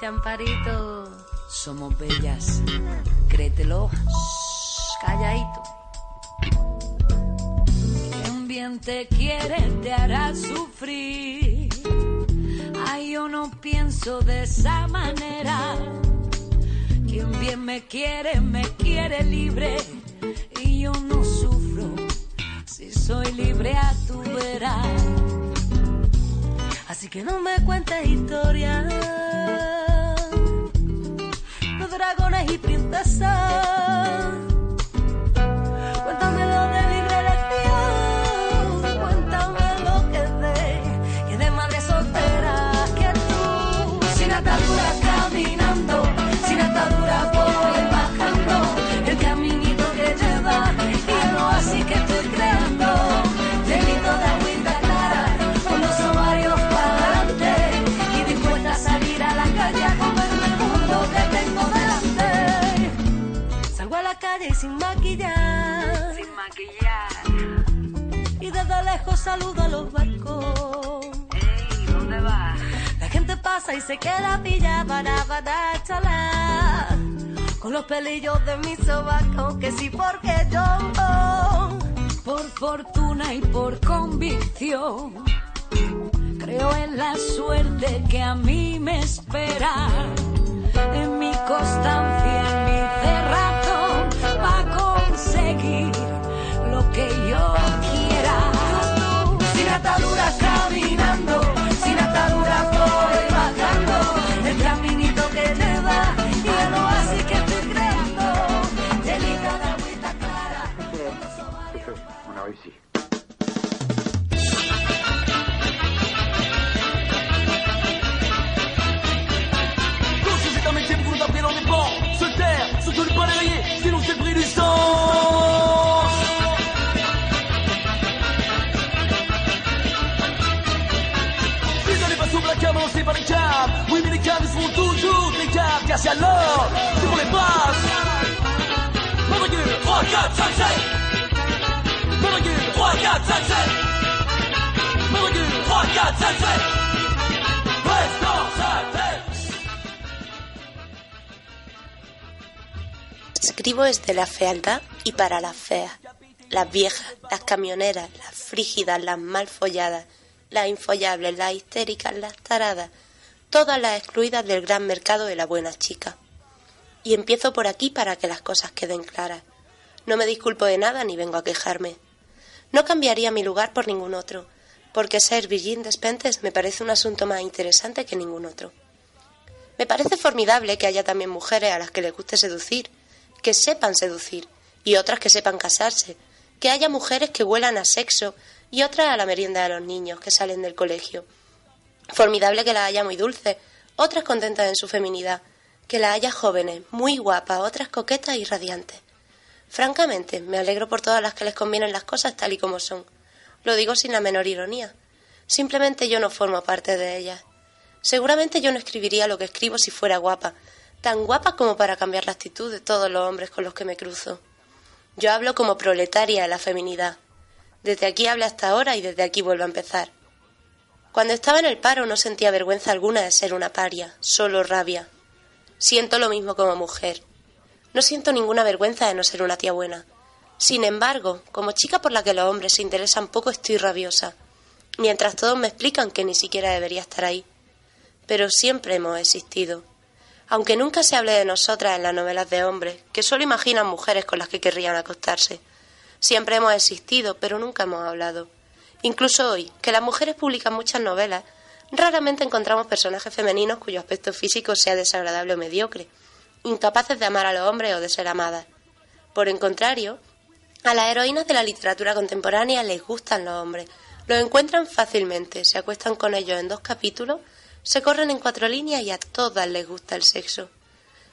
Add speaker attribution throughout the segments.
Speaker 1: ¿Qué dice Amparito?
Speaker 2: Somos bellas. Créetelo.
Speaker 1: Calladito.
Speaker 2: Quien bien te quiere te hará sufrir. Ay, yo no pienso de esa manera. Quien bien me quiere, me quiere libre. Y yo no sufro. Si soy libre a tu verás. Así que no me cuentes historias dragones y princesas. Lejos saludo a los barcos. La gente pasa y se queda pillada para para. Con los pelillos de mi sobaco, que sí porque yo. Por fortuna y por convicción. Creo en la suerte que a mí me espera. En mi constancia, en mi cerrazón, para conseguir
Speaker 3: réussi. c'est un métier pour nous taper dans les bancs, se taire, surtout ne pas les rayer, sinon c'est pris du sang. Sous la cave, lancée par les caves. Oui, mais les caves, ils seront toujours des caves. Car c'est alors, c'est pour les passes. 3, 4, 5, 6. Mamadou, 3, 4, 5, 7 Mamadou, 3, 4, 5, 7 Reste dans sa tête
Speaker 4: Escribo desde la fealdad y para las feas, las viejas, las camioneras, las frígidas, las mal folladas, las infollables, las histéricas, las taradas, todas las excluidas del gran mercado de la buena chica. Y empiezo por aquí para que las cosas queden claras. No me disculpo de nada ni vengo a quejarme. No cambiaría mi lugar por ningún otro, porque ser Virgin Despentes me parece un asunto más interesante que ningún otro. Me parece formidable que haya también mujeres a las que les guste seducir, que sepan seducir, y otras que sepan casarse, que haya mujeres que huelan a sexo y otras a la merienda de los niños que salen del colegio. Formidable que las haya muy dulces, otras contentas en su feminidad, que las haya jóvenes, muy guapas, otras coquetas y radiantes. Francamente, me alegro por todas las que les convienen las cosas tal y como son. Lo digo sin la menor ironía. Simplemente yo no formo parte de ellas. Seguramente yo no escribiría lo que escribo si fuera guapa, tan guapa como para cambiar la actitud de todos los hombres con los que me cruzo. Yo hablo como proletaria de la feminidad. Desde aquí hablo hasta ahora y desde aquí vuelvo a empezar. Cuando estaba en el paro no sentía vergüenza alguna de ser una paria, solo rabia. Siento lo mismo como mujer. No siento ninguna vergüenza de no ser una tía buena. Sin embargo, como chica por la que los hombres se interesan poco, estoy rabiosa. Mientras todos me explican que ni siquiera debería estar ahí. Pero siempre hemos existido. Aunque nunca se hable de nosotras en las novelas de hombres, que solo imaginan mujeres con las que querrían acostarse. Siempre hemos existido, pero nunca hemos hablado. Incluso hoy, que las mujeres publican muchas novelas, raramente encontramos personajes femeninos cuyo aspecto físico sea desagradable o mediocre. Incapaces de amar a los hombres o de ser amadas. Por el contrario, a las heroínas de la literatura contemporánea les gustan los hombres, los encuentran fácilmente, se acuestan con ellos en dos capítulos, se corren en cuatro líneas y a todas les gusta el sexo.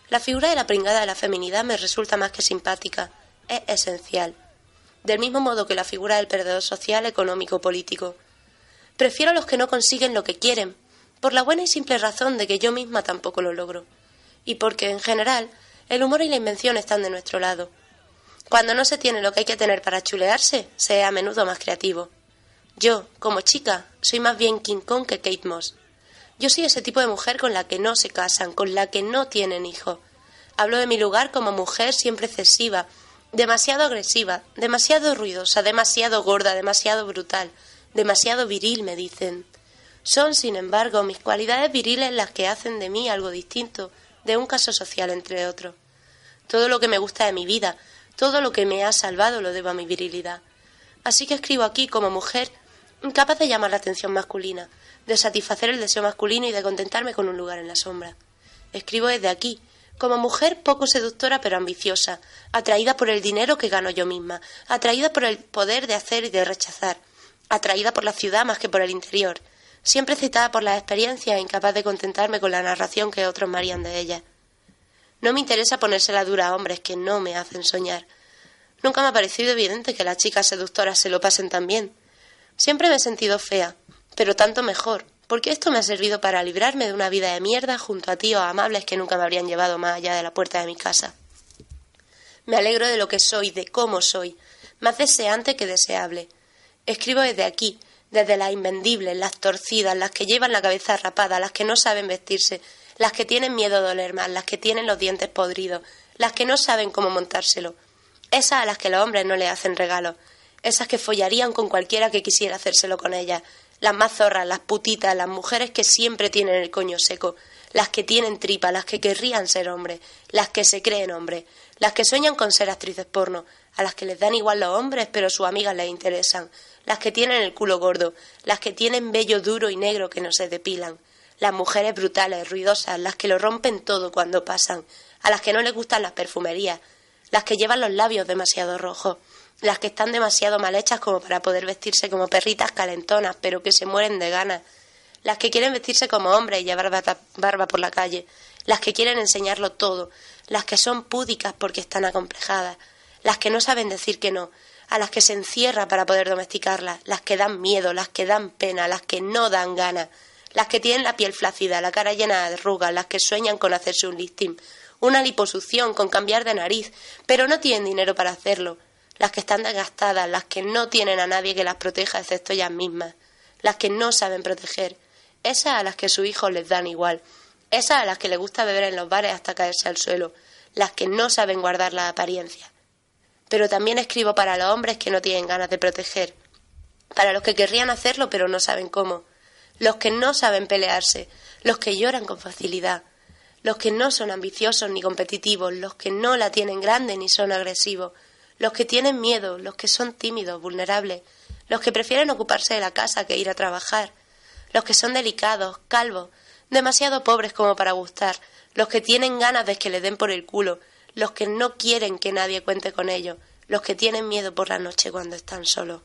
Speaker 4: La figura de la pringada de la feminidad me resulta más que simpática, es esencial. Del mismo modo que la figura del perdedor social, económico, político. Prefiero a los que no consiguen lo que quieren, por la buena y simple razón de que yo misma tampoco lo logro. Y porque, en general, el humor y la invención están de nuestro lado. Cuando no se tiene lo que hay que tener para chulearse, se es a menudo más creativo. Yo, como chica, soy más bien King Kong que Kate Moss. Yo soy ese tipo de mujer con la que no se casan, con la que no tienen hijos. Hablo de mi lugar como mujer siempre excesiva, demasiado agresiva, demasiado ruidosa, demasiado gorda, demasiado brutal, demasiado viril, me dicen. Son, sin embargo, mis cualidades viriles las que hacen de mí algo distinto de un caso social entre otros. Todo lo que me gusta de mi vida, todo lo que me ha salvado lo debo a mi virilidad. Así que escribo aquí como mujer incapaz de llamar la atención masculina, de satisfacer el deseo masculino y de contentarme con un lugar en la sombra. Escribo desde aquí, como mujer poco seductora pero ambiciosa, atraída por el dinero que gano yo misma, atraída por el poder de hacer y de rechazar, atraída por la ciudad más que por el interior, siempre citada por las experiencias incapaz de contentarme con la narración que otros me harían de ella. No me interesa ponérsela dura a hombres que no me hacen soñar. Nunca me ha parecido evidente que las chicas seductoras se lo pasen tan bien. Siempre me he sentido fea, pero tanto mejor, porque esto me ha servido para librarme de una vida de mierda junto a tíos amables que nunca me habrían llevado más allá de la puerta de mi casa. Me alegro de lo que soy, de cómo soy, más deseante que deseable. Escribo desde aquí, desde las invendibles, las torcidas, las que llevan la cabeza rapada, las que no saben vestirse, las que tienen miedo a doler más, las que tienen los dientes podridos, las que no saben cómo montárselo, esas a las que los hombres no le hacen regalos, esas que follarían con cualquiera que quisiera hacérselo con ellas, las más zorras, las putitas, las mujeres que siempre tienen el coño seco, las que tienen tripa, las que querrían ser hombres, las que se creen hombres, las que sueñan con ser actrices porno, a las que les dan igual los hombres pero sus amigas les interesan, las que tienen el culo gordo, las que tienen vello duro y negro que no se depilan, las mujeres brutales, ruidosas, las que lo rompen todo cuando pasan, a las que no les gustan las perfumerías, las que llevan los labios demasiado rojos, las que están demasiado mal hechas como para poder vestirse como perritas calentonas, pero que se mueren de ganas, las que quieren vestirse como hombres y llevar barba por la calle, las que quieren enseñarlo todo, las que son púdicas porque están acomplejadas, las que no saben decir que no, a las que se encierra para poder domesticarlas, las que dan miedo, las que dan pena, las que no dan ganas, las que tienen la piel flácida, la cara llena de arrugas, las que sueñan con hacerse un lifting, una liposucción, con cambiar de nariz, pero no tienen dinero para hacerlo, las que están desgastadas, las que no tienen a nadie que las proteja excepto ellas mismas, las que no saben proteger, esas a las que sus hijos les dan igual, esas a las que les gusta beber en los bares hasta caerse al suelo, las que no saben guardar la apariencia. Pero también escribo para los hombres que no tienen ganas de proteger, para los que querrían hacerlo pero no saben cómo, los que no saben pelearse, los que lloran con facilidad, los que no son ambiciosos ni competitivos, los que no la tienen grande ni son agresivos, los que tienen miedo, los que son tímidos, vulnerables, los que prefieren ocuparse de la casa que ir a trabajar, los que son delicados, calvos, demasiado pobres como para gustar, los que tienen ganas de que le den por el culo, los que no quieren que nadie cuente con ellos, los que tienen miedo por la noche cuando están solos.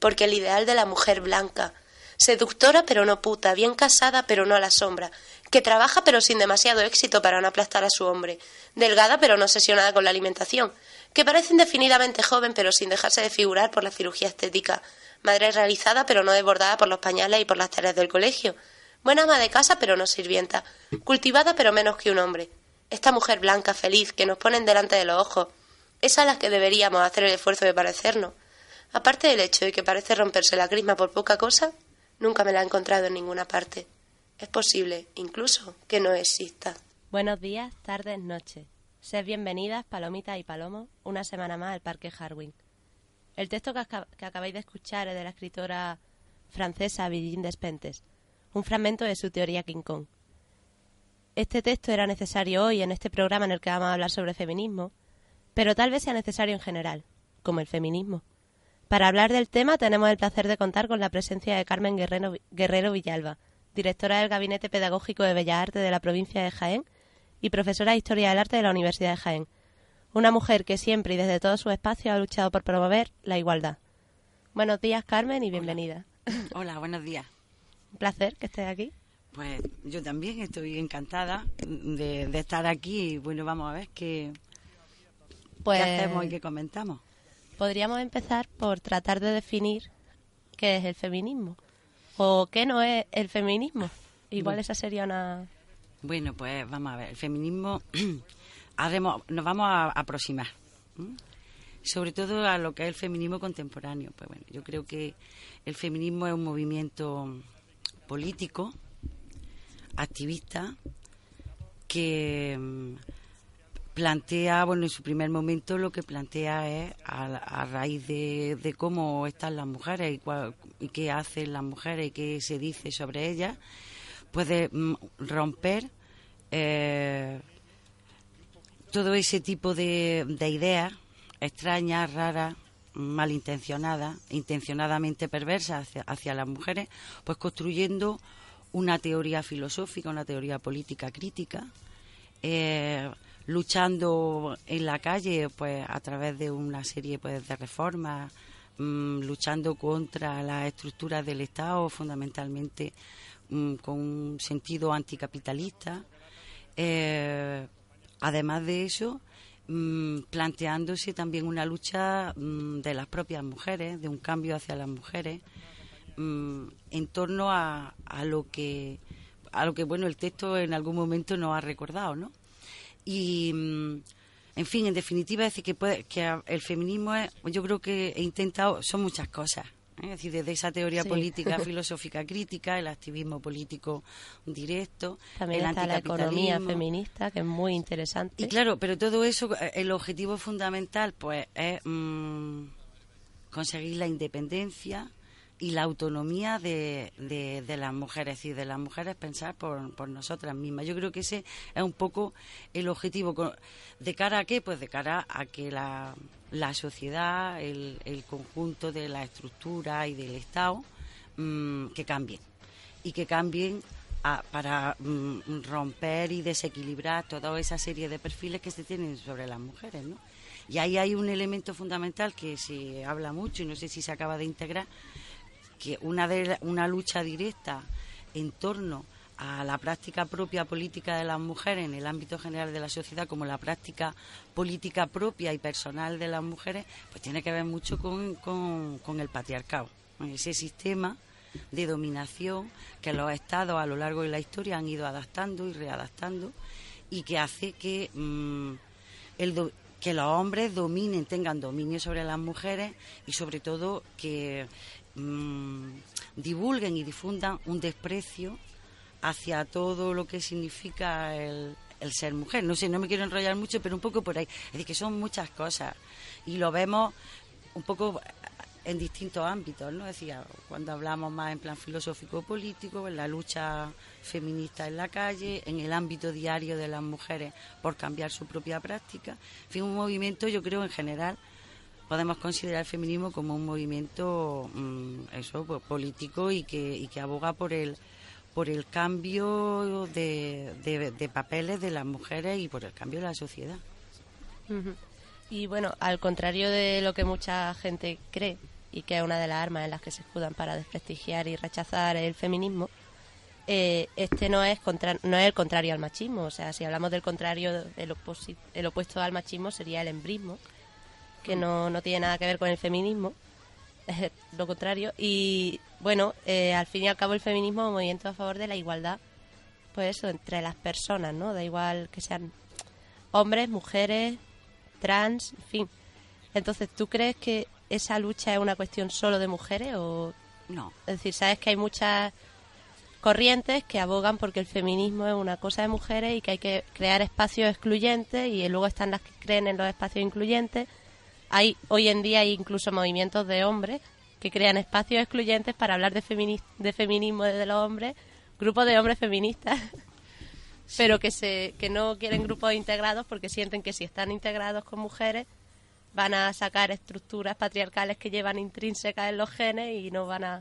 Speaker 4: Porque el ideal de la mujer blanca, seductora pero no puta, bien casada pero no a la sombra, que trabaja pero sin demasiado éxito para no aplastar a su hombre, delgada pero no obsesionada con la alimentación, que parece indefinidamente joven pero sin dejarse de figurar por la cirugía estética, madre realizada pero no desbordada por los pañales y por las tareas del colegio, buena ama de casa pero no sirvienta, cultivada pero menos que un hombre. Esta mujer blanca, feliz, que nos ponen delante de los ojos, es a la que deberíamos hacer el esfuerzo de parecernos. Aparte del hecho de que parece romperse la crisma por poca cosa, Nunca me la he encontrado en ninguna parte. Es posible, incluso, que no exista.
Speaker 5: Buenos días, tardes, noches. Sed bienvenidas, palomitas y palomos, una semana más al Parque Harwin. El texto que, acabáis de escuchar es de la escritora francesa Virginie Despentes, un fragmento de su teoría King Kong. Este texto era necesario hoy en este programa en el que vamos a hablar sobre feminismo, pero tal vez sea necesario en general, como el feminismo. Para hablar del tema tenemos el placer de contar con la presencia de Carmen Guerrero, Guerrero Villalba, directora del Gabinete Pedagógico de Bellas Artes de la provincia de Jaén y profesora de Historia del Arte de la Universidad de Jaén. Una mujer que siempre y desde todo su espacio ha luchado por promover la igualdad. Buenos días, Carmen, y bienvenida.
Speaker 6: Hola, buenos días.
Speaker 5: Un placer que estés aquí.
Speaker 6: Pues yo también estoy encantada de, de estar aquí y bueno, vamos a ver qué,
Speaker 5: Pues
Speaker 6: qué hacemos y qué comentamos.
Speaker 5: podríamos empezar por tratar de definir qué es el feminismo o qué no es el feminismo. Igual
Speaker 6: Bueno.
Speaker 5: esa sería una...
Speaker 6: Bueno, pues vamos a ver, el feminismo haremos, nos vamos a aproximar. Sobre todo a lo que es el feminismo contemporáneo. Pues bueno, yo creo que el feminismo es un movimiento político, activista, que mm, plantea, bueno, en su primer momento lo que plantea es a, a raíz de, cómo están las mujeres y, cuál- y qué hacen las mujeres y qué se dice sobre ellas, puede mm, romper eh, todo ese tipo de, de ideas extrañas, raras, malintencionadas, intencionadamente perversas hacia, hacia las mujeres, pues construyendo una teoría filosófica, una teoría política crítica, eh, luchando en la calle pues a través de una serie pues de reformas mm, luchando contra las estructuras del Estado fundamentalmente mm, con un sentido anticapitalista. Eh, además de eso mm, planteándose también una lucha mm, de las propias mujeres de un cambio hacia las mujeres mm, en torno a, a lo que a lo que bueno el texto en algún momento nos ha recordado no y mm, en fin en definitiva decir que puede, que el feminismo es, yo creo que he intentado son muchas cosas ¿eh? es decir desde esa teoría
Speaker 5: Sí.
Speaker 6: política filosófica crítica el activismo político directo
Speaker 5: También
Speaker 6: el
Speaker 5: está la economía feminista, que es muy interesante.
Speaker 6: Y claro, pero todo eso, el objetivo fundamental, pues, es mm, conseguir la independencia y la autonomía de, de, las mujeres y de las mujeres pensar por, por nosotras mismas. Yo creo que ese es un poco el objetivo. ¿De cara a qué? Pues de cara a que la, la sociedad, el, el conjunto de la estructura y del Estado, mm, que cambien. Y que cambien a- para mm, romper y desequilibrar toda esa serie de perfiles que se tienen sobre las mujeres, ¿no? Y ahí hay un elemento fundamental que se habla mucho y no sé si se acaba de integrar, que una de una lucha directa en torno a la práctica propia política de las mujeres en el ámbito general de la sociedad como la práctica política propia y personal de las mujeres pues tiene que ver mucho con, con- con el patriarcado con ese sistema de dominación que los estados a lo largo de la historia han ido adaptando y readaptando y que hace que mm, el do- que los hombres dominen, tengan dominio sobre las mujeres y sobre todo que mm, divulguen y difundan un desprecio hacia todo lo que significa el, ser mujer. No sé, no me quiero enrollar mucho, pero un poco por ahí. Es decir, que son muchas cosas y lo vemos un poco en distintos ámbitos, ¿no? Decir, cuando hablamos más en plan filosófico-político, en la lucha feminista en la calle, en el ámbito diario de las mujeres por cambiar su propia práctica. En fin, un movimiento, yo creo, en general, podemos considerar el feminismo como un movimiento mm, eso pues, político y que, y que aboga por el por el cambio de, de- papeles de las mujeres y por el cambio de la sociedad.
Speaker 5: Y bueno, al contrario de lo que mucha gente cree, y que es una de las armas en las que se escudan para desprestigiar y rechazar el feminismo, eh, este no es, contra- no es el contrario al machismo. O sea, si hablamos del contrario, el, el opuesto al machismo sería el embrismo, que no, no tiene nada que ver con el feminismo, es lo contrario. Y bueno, eh, al fin y al cabo el feminismo es un movimiento a favor de la igualdad, pues eso, entre las personas, ¿no? Da igual que sean hombres, mujeres, trans, en fin. Entonces, ¿tú crees que esa lucha es una cuestión solo de mujeres o
Speaker 6: No,
Speaker 5: es decir, sabes que hay muchas corrientes que abogan porque el feminismo es una cosa de mujeres y que hay que crear espacios excluyentes y luego están las que creen en los espacios incluyentes. Hay hoy en día hay incluso movimientos de hombres que crean espacios excluyentes para hablar de, femini- de feminismo desde los hombres, grupos de hombres feministas, pero que se que no quieren grupos integrados porque sienten que si están integrados con mujeres van a sacar estructuras patriarcales que llevan intrínsecas en los genes y no van a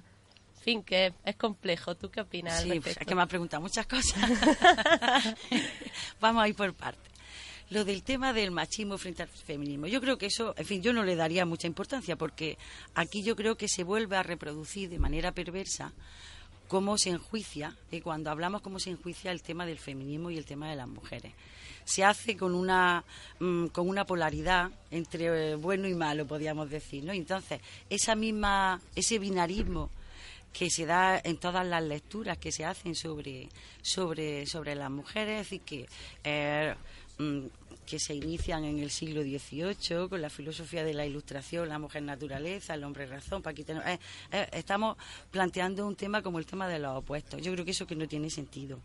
Speaker 5: En fin, que es complejo. ¿Tú qué opinas? al
Speaker 6: Sí, pues,
Speaker 5: respecto?
Speaker 6: es que me ha preguntado muchas cosas. Vamos a ir por partes. Lo del tema del machismo frente al feminismo. Yo creo que eso, en fin, yo no le daría mucha importancia porque aquí yo creo que se vuelve a reproducir de manera perversa cómo se enjuicia, y cuando hablamos cómo se enjuicia el tema del feminismo y el tema de las mujeres. Se hace con una, mm, con una polaridad entre eh, bueno y malo, podríamos decir, ¿no? Entonces, esa misma, ese binarismo que se da en todas las lecturas que se hacen sobre sobre sobre las mujeres, es decir, que eh, que se inician en el siglo XVIII con la filosofía de la ilustración, la mujer naturaleza, el hombre razón. para aquí tenemos- eh, eh, estamos planteando un tema como el tema de los opuestos. Yo creo que eso que no tiene sentido.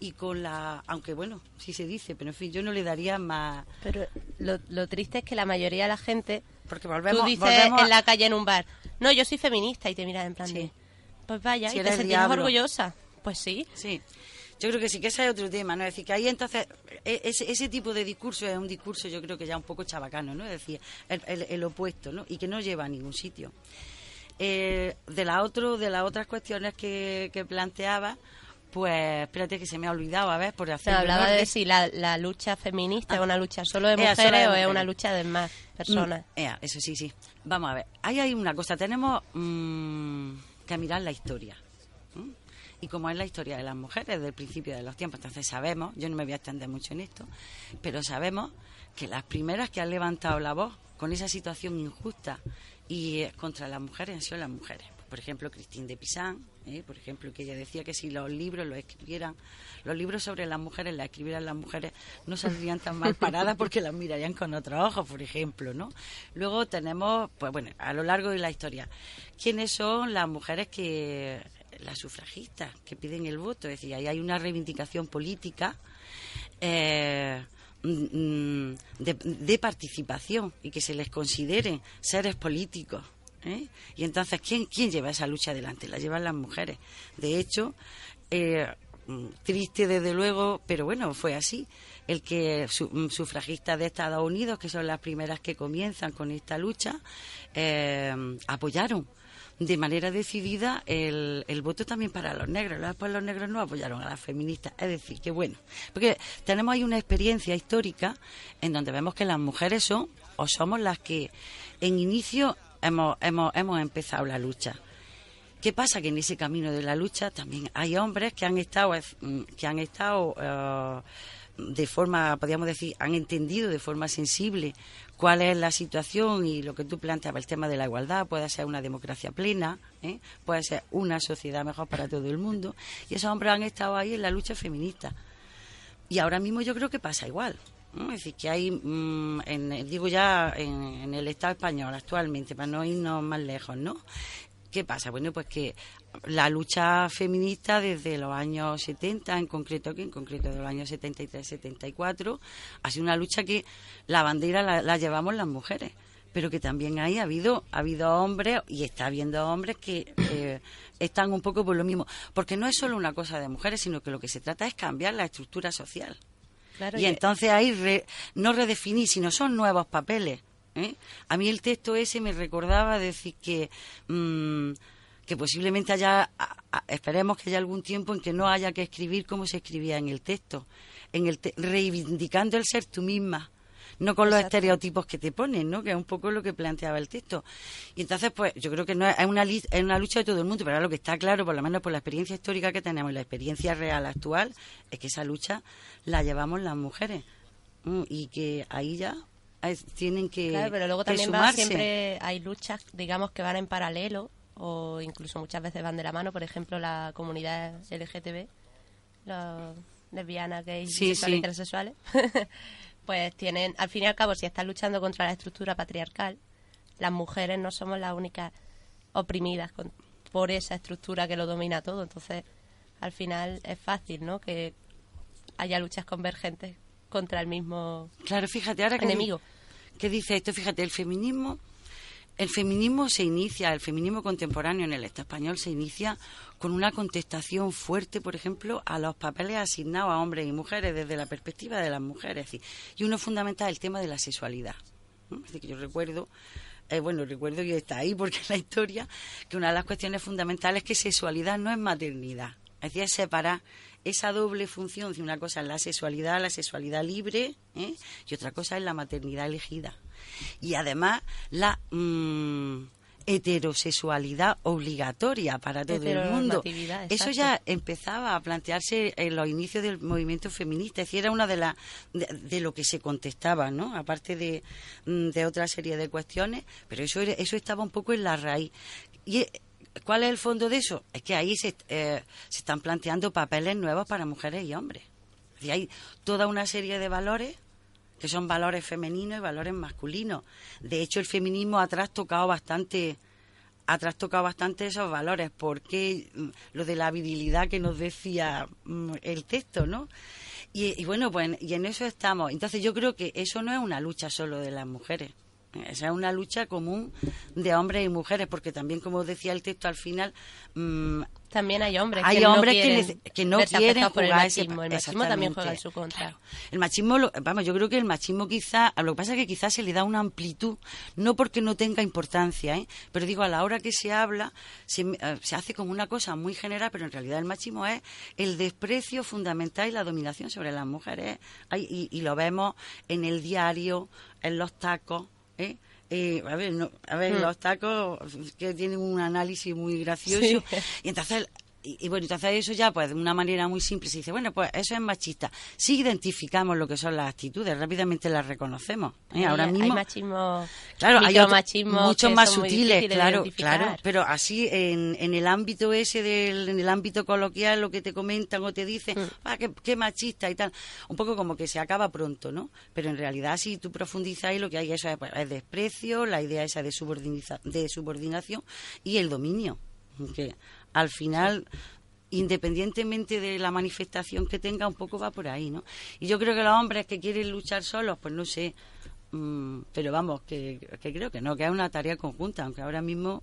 Speaker 6: Y con la, aunque bueno, sí se dice, pero en fin, yo no le daría más.
Speaker 5: Pero lo, lo triste es que la mayoría de la gente...
Speaker 6: Porque volvemos,
Speaker 5: tú dices
Speaker 6: volvemos a-
Speaker 5: en la calle en un bar, no, yo soy feminista y te miras en plan
Speaker 6: Sí.
Speaker 5: de, pues vaya,
Speaker 6: Si
Speaker 5: y te
Speaker 6: diablo.
Speaker 5: orgullosa. Pues sí.
Speaker 6: Sí, yo creo que sí, que ese es otro tema, ¿no? Es decir, que ahí entonces, e- ese, ese tipo de discurso es un discurso, yo creo que ya un poco chabacano, ¿no? Es decir, el, el- el opuesto, ¿no? Y que no lleva a ningún sitio. Eh, de la otro, de las otras cuestiones que, que planteaba, pues espérate que se me ha olvidado, a ver, por
Speaker 5: Se
Speaker 6: hacer
Speaker 5: hablaba de si la, la lucha feminista es una lucha solo de mujeres
Speaker 6: solo de
Speaker 5: o es una lucha de más personas.
Speaker 6: Mm, ea, eso sí, sí. Vamos a ver. Ahí hay una cosa. Tenemos mm, que mirar la historia. Y como es la historia de las mujeres desde el principio de los tiempos, entonces sabemos, yo no me voy a extender mucho en esto, pero sabemos que las primeras que han levantado la voz con esa situación injusta y contra las mujeres han sido las mujeres. Por ejemplo, Christine de Pisan, ¿eh? por ejemplo, que ella decía que si los libros los escribieran, los libros sobre las mujeres las escribieran las mujeres, no saldrían tan mal paradas porque las mirarían con otros ojos, por ejemplo, ¿no? Luego tenemos, pues bueno, a lo largo de la historia, ¿quiénes son las mujeres que las sufragistas que piden el voto? Es decir, ahí hay una reivindicación política eh, mm, de, de participación y que se les considere seres políticos. ¿eh? Y entonces, ¿quién, ¿quién lleva esa lucha adelante? La llevan las mujeres. De hecho, eh, mm, triste desde luego, pero bueno, fue así. El que su- mm, sufragistas de Estados Unidos, que son las primeras que comienzan con esta lucha, eh, apoyaron de manera decidida el, el voto también para los negros. Después los negros no apoyaron a las feministas. Es decir, que bueno, porque tenemos ahí una experiencia histórica en donde vemos que las mujeres son o somos las que en inicio hemos, hemos, hemos empezado la lucha. ¿Qué pasa? Que en ese camino de la lucha también hay hombres que han estado, eh, que han estado eh, de forma, podríamos decir, han entendido de forma sensible cuál es la situación y lo que tú planteabas, el tema de la igualdad, puede ser una democracia plena, ¿eh? puede ser una sociedad mejor para todo el mundo, y esos hombres han estado ahí en la lucha feminista. Y ahora mismo yo creo que pasa igual. Es decir, que hay, mm, en- digo ya en, en el Estado español actualmente, para no irnos más lejos, ¿no? ¿Qué pasa? Bueno, pues que la lucha feminista desde los años 70, en concreto que en concreto de los años 73-74, ha sido una lucha que la bandera la, la llevamos las mujeres, pero que también ahí ha habido, ha habido hombres y está habiendo hombres que eh, están un poco por lo mismo. Porque no es solo una cosa de mujeres, sino que lo que se trata es cambiar la estructura social.
Speaker 5: Claro,
Speaker 6: Y entonces ahí re- no redefinir, sino son nuevos papeles. ¿eh? A mí el texto ese me recordaba decir que, mm, que posiblemente haya, esperemos que haya algún tiempo en que no haya que escribir como se escribía en el texto, en el te- reivindicando el ser tú misma. No con los estereotipos que te ponen, ¿no? Que es un poco lo que planteaba el texto. Y entonces, pues, yo creo que no es, es una, es una lucha de todo el mundo, pero ahora lo que está claro, por lo menos por la experiencia histórica que tenemos y la experiencia real actual, es que esa lucha la llevamos las mujeres. Mm, Y que ahí ya tienen que,
Speaker 5: Claro, pero luego también va, siempre hay luchas, digamos, que van en paralelo o incluso muchas veces van de la mano. Por ejemplo, la comunidad LGTB, los lesbianas, gays,
Speaker 6: Sí,
Speaker 5: bisexuales,
Speaker 6: sí.
Speaker 5: intersexuales, pues tienen, al fin y al cabo, si están luchando contra la estructura patriarcal, las mujeres no somos las únicas oprimidas con- por esa estructura que lo domina todo. Entonces, al final es fácil, ¿no? Que haya luchas convergentes contra el mismo
Speaker 6: Claro, fíjate, ahora que,
Speaker 5: enemigo.
Speaker 6: que dice esto, fíjate, el feminismo, el feminismo se inicia, el feminismo contemporáneo en el Estado español se inicia con una contestación fuerte, por ejemplo, a los papeles asignados a hombres y mujeres desde la perspectiva de las mujeres. Y uno fundamental el tema de la sexualidad. decir, que yo recuerdo eh, bueno, recuerdo que está ahí porque es la historia, que una de las cuestiones fundamentales es que sexualidad no es maternidad. Es decir, es separar esa doble función, una cosa es la sexualidad, la sexualidad libre, ¿eh? y otra cosa es la maternidad elegida. Y además la mm, heterosexualidad obligatoria para todo el mundo. Eso ya empezaba a plantearse en los inicios del movimiento feminista, es decir, era una de las de, de lo que se contestaba, ¿no? Aparte de, mm, de otra serie de cuestiones, pero eso era- eso estaba un poco en la raíz. Y eh, ¿Cuál es el fondo de eso? Es que ahí se, eh, se están planteando papeles nuevos para mujeres y hombres. Es decir, hay toda una serie de valores que son valores femeninos y valores masculinos. De hecho, el feminismo ha trastocado bastante ha trastocado bastante esos valores, porque mm, lo de la virilidad que nos decía mm, el texto, ¿no? Y, y bueno, pues y en eso estamos. Entonces yo creo que eso no es una lucha solo de las mujeres. Esa es una lucha común de hombres y mujeres, porque también, como decía el texto al final, mm,
Speaker 5: También hay hombres
Speaker 6: hay
Speaker 5: que
Speaker 6: hombres
Speaker 5: no
Speaker 6: que,
Speaker 5: quieren
Speaker 6: que no quieren
Speaker 5: afectados por el
Speaker 6: jugar ese
Speaker 5: machismo. El machismo también juega en su contra.
Speaker 6: Claro. El machismo, lo- vamos, yo creo que el machismo quizá, lo que pasa es que quizás se le da una amplitud, no porque no tenga importancia, ¿eh? pero digo, a la hora que se habla, se, eh, se hace como una cosa muy general, pero en realidad el machismo es el desprecio fundamental y la dominación sobre las mujeres. Y, y lo vemos en el diario, en los tacos, ¿eh? Eh, a ver, no- a ver
Speaker 5: Mm.
Speaker 6: los tacos que tienen un análisis muy gracioso
Speaker 5: Sí.
Speaker 6: y entonces y, y bueno, entonces eso ya, pues de una manera muy simple, se dice, bueno, pues eso es machista. Si identificamos lo que son las actitudes, rápidamente las reconocemos. ¿eh? Ahora
Speaker 5: hay,
Speaker 6: mismo,
Speaker 5: hay machismo,
Speaker 6: claro, hay
Speaker 5: micromachismos
Speaker 6: muchos más sutiles, claro, claro. Pero así, en, en el ámbito ese, del, en el ámbito coloquial, lo que te comentan o te dicen,
Speaker 5: Mm.
Speaker 6: ah, qué, qué machista y tal, un poco como que se acaba pronto, ¿no? Pero en realidad, si tú profundizas ahí, lo que hay eso es, pues, es desprecio, la idea esa de, subordiniza- de subordinación y el dominio. Que al final independientemente de la manifestación que tenga, un poco va por ahí, ¿no? Y yo creo que los hombres que quieren luchar solos, pues no sé, mm, pero vamos, que, que creo que no, que es una tarea conjunta, aunque ahora mismo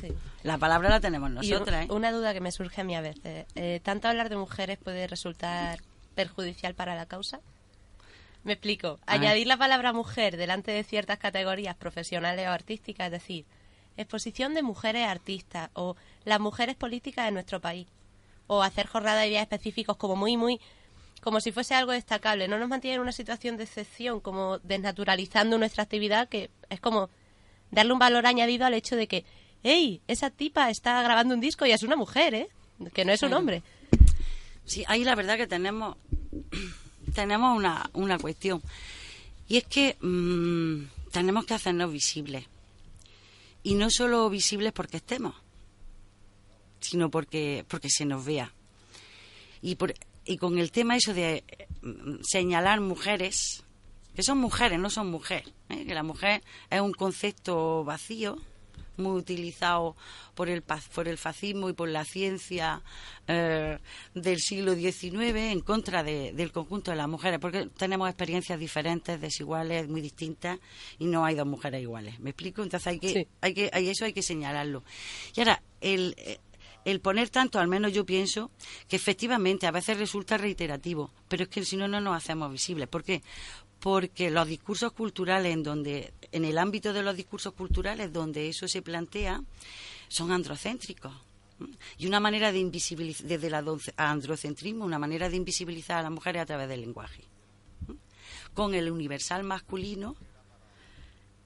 Speaker 5: Sí.
Speaker 6: la palabra la tenemos
Speaker 5: Y
Speaker 6: nosotras,
Speaker 5: un-
Speaker 6: ¿eh?
Speaker 5: una duda que me surge a mí a veces. eh, ¿Tanto hablar de mujeres puede resultar perjudicial para la causa? Me explico. Añadir la palabra mujer delante de ciertas categorías profesionales o artísticas, es decir, exposición de mujeres artistas o las mujeres políticas de nuestro país. O hacer jornadas de días específicos como muy, muy... como si fuese algo destacable. No nos mantiene en una situación de excepción, como desnaturalizando nuestra actividad, que es como darle un valor añadido al hecho de que, hey, esa tipa está grabando un disco y es una mujer, ¿eh? Que no es un hombre.
Speaker 6: Sí, ahí la verdad que tenemos tenemos una, una cuestión. Y es que mm, tenemos que hacernos visibles. Y no solo visibles porque estemos, sino porque, porque se nos vea. Y, por, y con el tema eso de mm, señalar mujeres, que son mujeres, no son mujeres, ¿eh? que la mujer es un concepto vacío, muy utilizado por el, por el fascismo y por la ciencia eh, del siglo XIX en contra de- del conjunto de las mujeres, porque tenemos experiencias diferentes, desiguales, muy distintas, y no hay dos mujeres iguales. ¿Me explico? Entonces hay que,
Speaker 5: Sí.
Speaker 6: hay que, hay eso hay que señalarlo. Y ahora, el, el poner tanto, al menos yo pienso, que efectivamente a veces resulta reiterativo, pero es que si no, no nos hacemos visibles. ¿Por qué? Porque los discursos culturales, en donde, en el ámbito de los discursos culturales donde eso se plantea, son androcéntricos. Y una manera de invisibilizar, desde el androcentrismo, una manera de invisibilizar a las mujeres a través del lenguaje. Con el universal masculino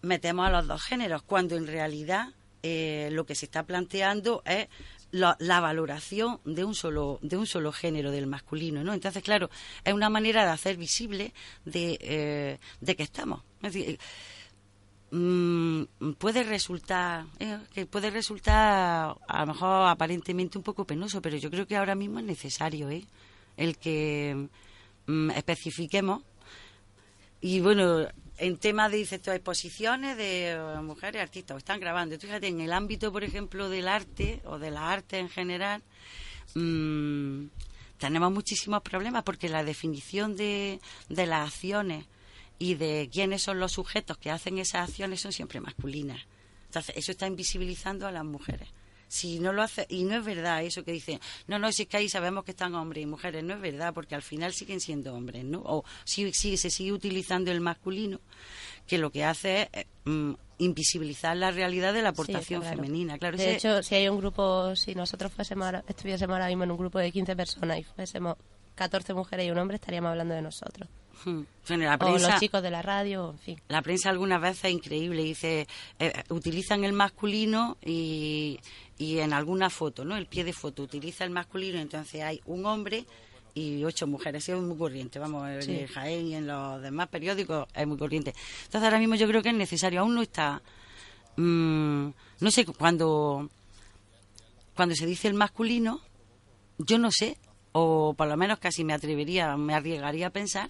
Speaker 6: metemos a los dos géneros, cuando en realidad eh, lo que se está planteando es la, la valoración de un solo de un solo género del masculino, ¿no? Entonces, claro, es una manera de hacer visible de, eh, que estamos. Es decir, mm, puede resultar eh, que puede resultar a lo mejor aparentemente un poco penoso, pero yo creo que ahora mismo es necesario, ¿eh? El que mm, especifiquemos y bueno, en tema de dices, exposiciones de eh, mujeres artistas, o están grabando. Fíjate, en el ámbito, por ejemplo, del arte o de la arte en general, mm, tenemos muchísimos problemas porque la definición de, de las acciones y de quiénes son los sujetos que hacen esas acciones son siempre masculinas. Entonces, eso está invisibilizando a las mujeres. Si no lo hace, y no es verdad eso que dicen, no, no, si es que ahí sabemos que están hombres y mujeres, no es verdad, porque al final siguen siendo hombres, ¿no? O si, si se sigue utilizando el masculino, que lo que hace es mm, invisibilizar la realidad de la aportación
Speaker 5: Sí, claro.
Speaker 6: femenina. Claro,
Speaker 5: de
Speaker 6: ese-
Speaker 5: hecho, si hay un grupo, si nosotros fuésemos estuviésemos ahora mismo en un grupo de 15 personas y fuésemos 14 mujeres y un hombre, estaríamos hablando de nosotros.
Speaker 6: Hmm. Bueno, la
Speaker 5: O los chicos de la radio, en fin.
Speaker 6: la prensa algunas veces es increíble, dice, eh, utilizan el masculino y, y en alguna foto, ¿no? El pie de foto utiliza el masculino, entonces hay un hombre y ocho mujeres, Eso es muy corriente, vamos, en
Speaker 5: Sí.
Speaker 6: Jaén y en los demás periódicos es muy corriente. Entonces ahora mismo yo creo que es necesario, aún no está, mm, no sé, cuando, cuando se dice el masculino, yo no sé, o por lo menos casi me atrevería, me arriesgaría a pensar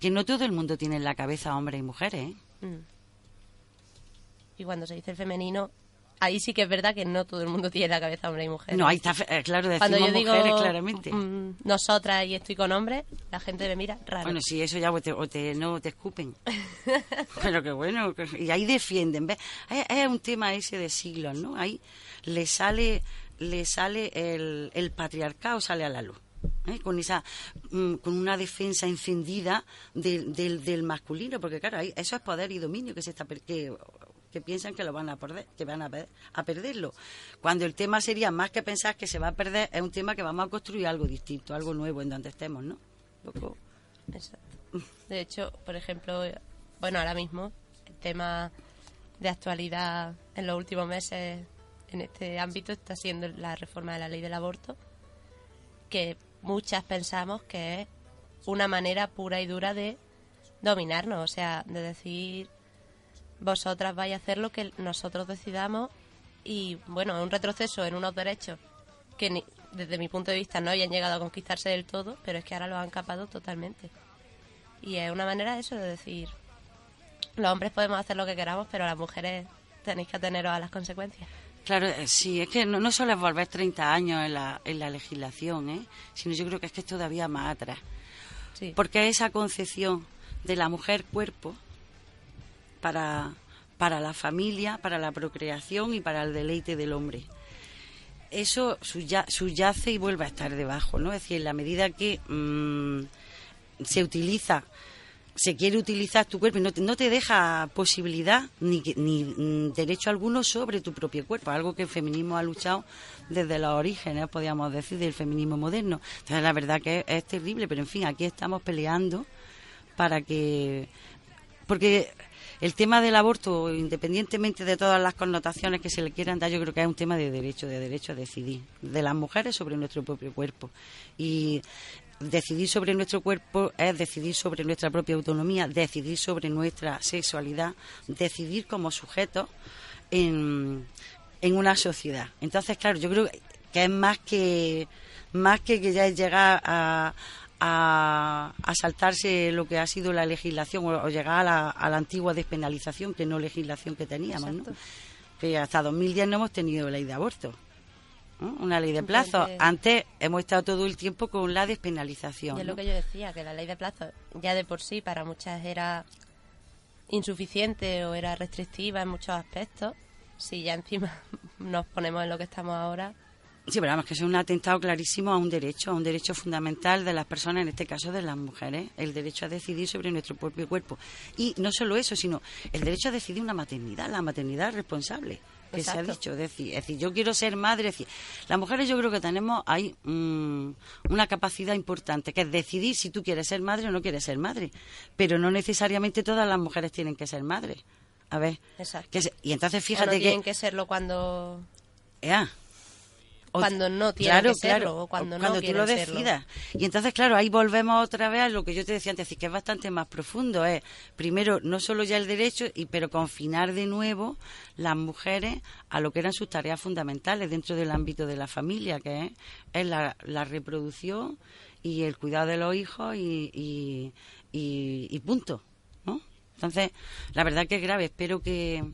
Speaker 6: que no todo el mundo tiene en la cabeza hombres y mujeres, ¿eh?
Speaker 5: Mm. Y cuando se dice el femenino, ahí sí que es verdad que no todo el mundo tiene la cabeza hombre y mujer.
Speaker 6: No, ahí está, eh, claro,
Speaker 5: Cuando
Speaker 6: decimos
Speaker 5: yo digo
Speaker 6: mujeres claramente.
Speaker 5: mm, nosotras y estoy con hombres, la gente me mira raro.
Speaker 6: Bueno, sí, eso ya o te, o te- no te escupen. Pero que bueno, y ahí defienden. ¿ves? Es, un tema ese de siglos, ¿no? Ahí le sale, le sale el, el patriarcado, sale a la luz. ¿eh? Con esa, mm, con una defensa encendida del, del, del masculino, porque claro, eso es poder y dominio que se está que, que piensan que lo van a perder, que van a, a perderlo. Cuando el tema sería más que pensar que se va a perder, es un tema que vamos a construir algo distinto, algo nuevo en donde estemos, ¿no?
Speaker 5: Exacto. De hecho, por ejemplo, bueno, ahora mismo el tema de actualidad en los últimos meses en este ámbito está siendo la reforma de la ley del aborto, que muchas pensamos que es una manera pura y dura de dominarnos, o sea, de decir vosotras vais a hacer lo que nosotros decidamos y bueno, es un retroceso en unos derechos que ni- desde mi punto de vista no habían llegado a conquistarse del todo, pero es que ahora los han capado totalmente. Y es una manera de eso, de decir, los hombres podemos hacer lo que queramos, pero las mujeres tenéis que ateneros a las consecuencias.
Speaker 6: Claro, eh, sí, es que no, no solo es volver 30 años en la, en la legislación, ¿eh? sino yo creo que es que es todavía más atrás.
Speaker 5: Sí.
Speaker 6: Porque esa concepción de la mujer cuerpo para, para la familia, para la procreación y para el deleite del hombre. Eso subya- subyace y vuelve a estar debajo, ¿no? Es decir, en la medida que mm, se utiliza, se quiere utilizar tu cuerpo y no te, no te deja posibilidad ni, que- ni mm, derecho alguno sobre tu propio cuerpo, algo que el feminismo ha luchado desde los orígenes, podríamos decir, del feminismo moderno. Entonces, la verdad que es, es terrible, pero en fin, aquí estamos peleando para que porque el tema del aborto, independientemente de todas las connotaciones que se le quieran dar, yo creo que es un tema de derecho, de derecho a decidir, de las mujeres sobre nuestro propio cuerpo. Y decidir sobre nuestro cuerpo es decidir sobre nuestra propia autonomía, decidir sobre nuestra sexualidad, decidir como sujetos en, en una sociedad. Entonces, claro, yo creo que es más que más que, que ya llegar a, a, a saltarse lo que ha sido la legislación o, o llegar a la, a la antigua despenalización, que no legislación que teníamos, ¿no? Que hasta 2010 no hemos tenido ley de aborto. ¿no? Una ley de plazo. Antes hemos estado todo el tiempo con la despenalización.
Speaker 5: Y es
Speaker 6: ¿no?
Speaker 5: lo que yo decía, que la ley de plazo ya de por sí para muchas era insuficiente o era restrictiva en muchos aspectos. Si ya encima nos ponemos en lo que estamos ahora,
Speaker 6: Sí, pero vamos, que es un atentado clarísimo a un derecho, a un derecho fundamental de las personas, en este caso de las mujeres, el derecho a decidir sobre nuestro propio cuerpo. Y no solo eso, sino el derecho a decidir una maternidad, la maternidad responsable, que se ha dicho. Es decir, es decir, yo quiero ser madre. Es decir, las mujeres yo creo que tenemos ahí mm, una capacidad importante, que es decidir si tú quieres ser madre o no quieres ser madre. Pero no necesariamente todas las mujeres tienen que ser madres. A ver.
Speaker 5: Exacto.
Speaker 6: que se- y entonces
Speaker 5: o no
Speaker 6: fíjate
Speaker 5: tienen
Speaker 6: que...
Speaker 5: que serlo cuando
Speaker 6: Ea.
Speaker 5: Cuando no tienen que serlo, o cuando no
Speaker 6: tú lo
Speaker 5: serlo.
Speaker 6: Y entonces, claro, ahí volvemos otra vez a lo que yo te decía antes, que es bastante más profundo. Es, primero, no solo ya el derecho, y pero confinar de nuevo las mujeres a lo que eran sus tareas fundamentales dentro del ámbito de la familia, que es, es la, la reproducción y el cuidado de los hijos y, y, y- y punto. ¿no? Entonces, la verdad que es grave. Espero que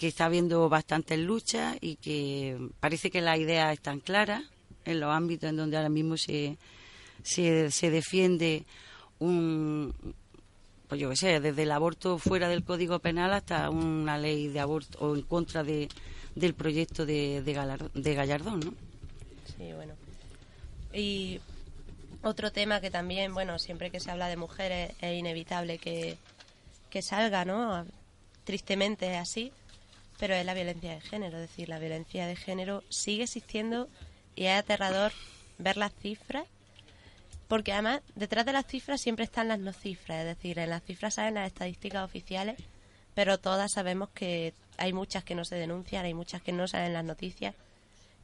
Speaker 6: que está habiendo bastantes luchas y que parece que las ideas están claras en los ámbitos en donde ahora mismo se, se, se defiende un, pues yo qué sé, desde el aborto fuera del Código Penal hasta una ley de aborto o en contra de, del proyecto de, de, Galar- de Gallardón, ¿no?
Speaker 5: Sí, bueno. Y otro tema que también, bueno, siempre que se habla de mujeres es inevitable que, que salga, ¿no? Tristemente es así, pero es la violencia de género. Es decir, la violencia de género sigue existiendo y es aterrador ver las cifras, porque además detrás de las cifras siempre están las no cifras. Es decir, en las cifras salen las estadísticas oficiales, pero todas sabemos que hay muchas que no se denuncian, hay muchas que no salen en las noticias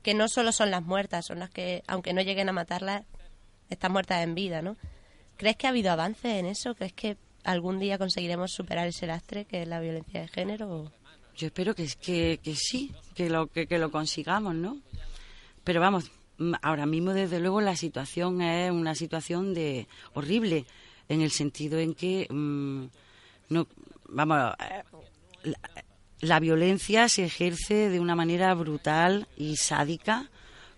Speaker 5: que no solo son las muertas, son las que, aunque no lleguen a matarlas, están muertas en vida, ¿no? ¿Crees que ha habido avances en eso? ¿Crees que algún día conseguiremos superar ese lastre que es la violencia de género?
Speaker 6: Yo espero que, que, que sí, que lo, que, que lo consigamos, ¿no? Pero vamos, mm, ahora mismo desde luego la situación es una situación de horrible en el sentido en que mm, no vamos eh, la violencia se ejerce de una manera brutal y sádica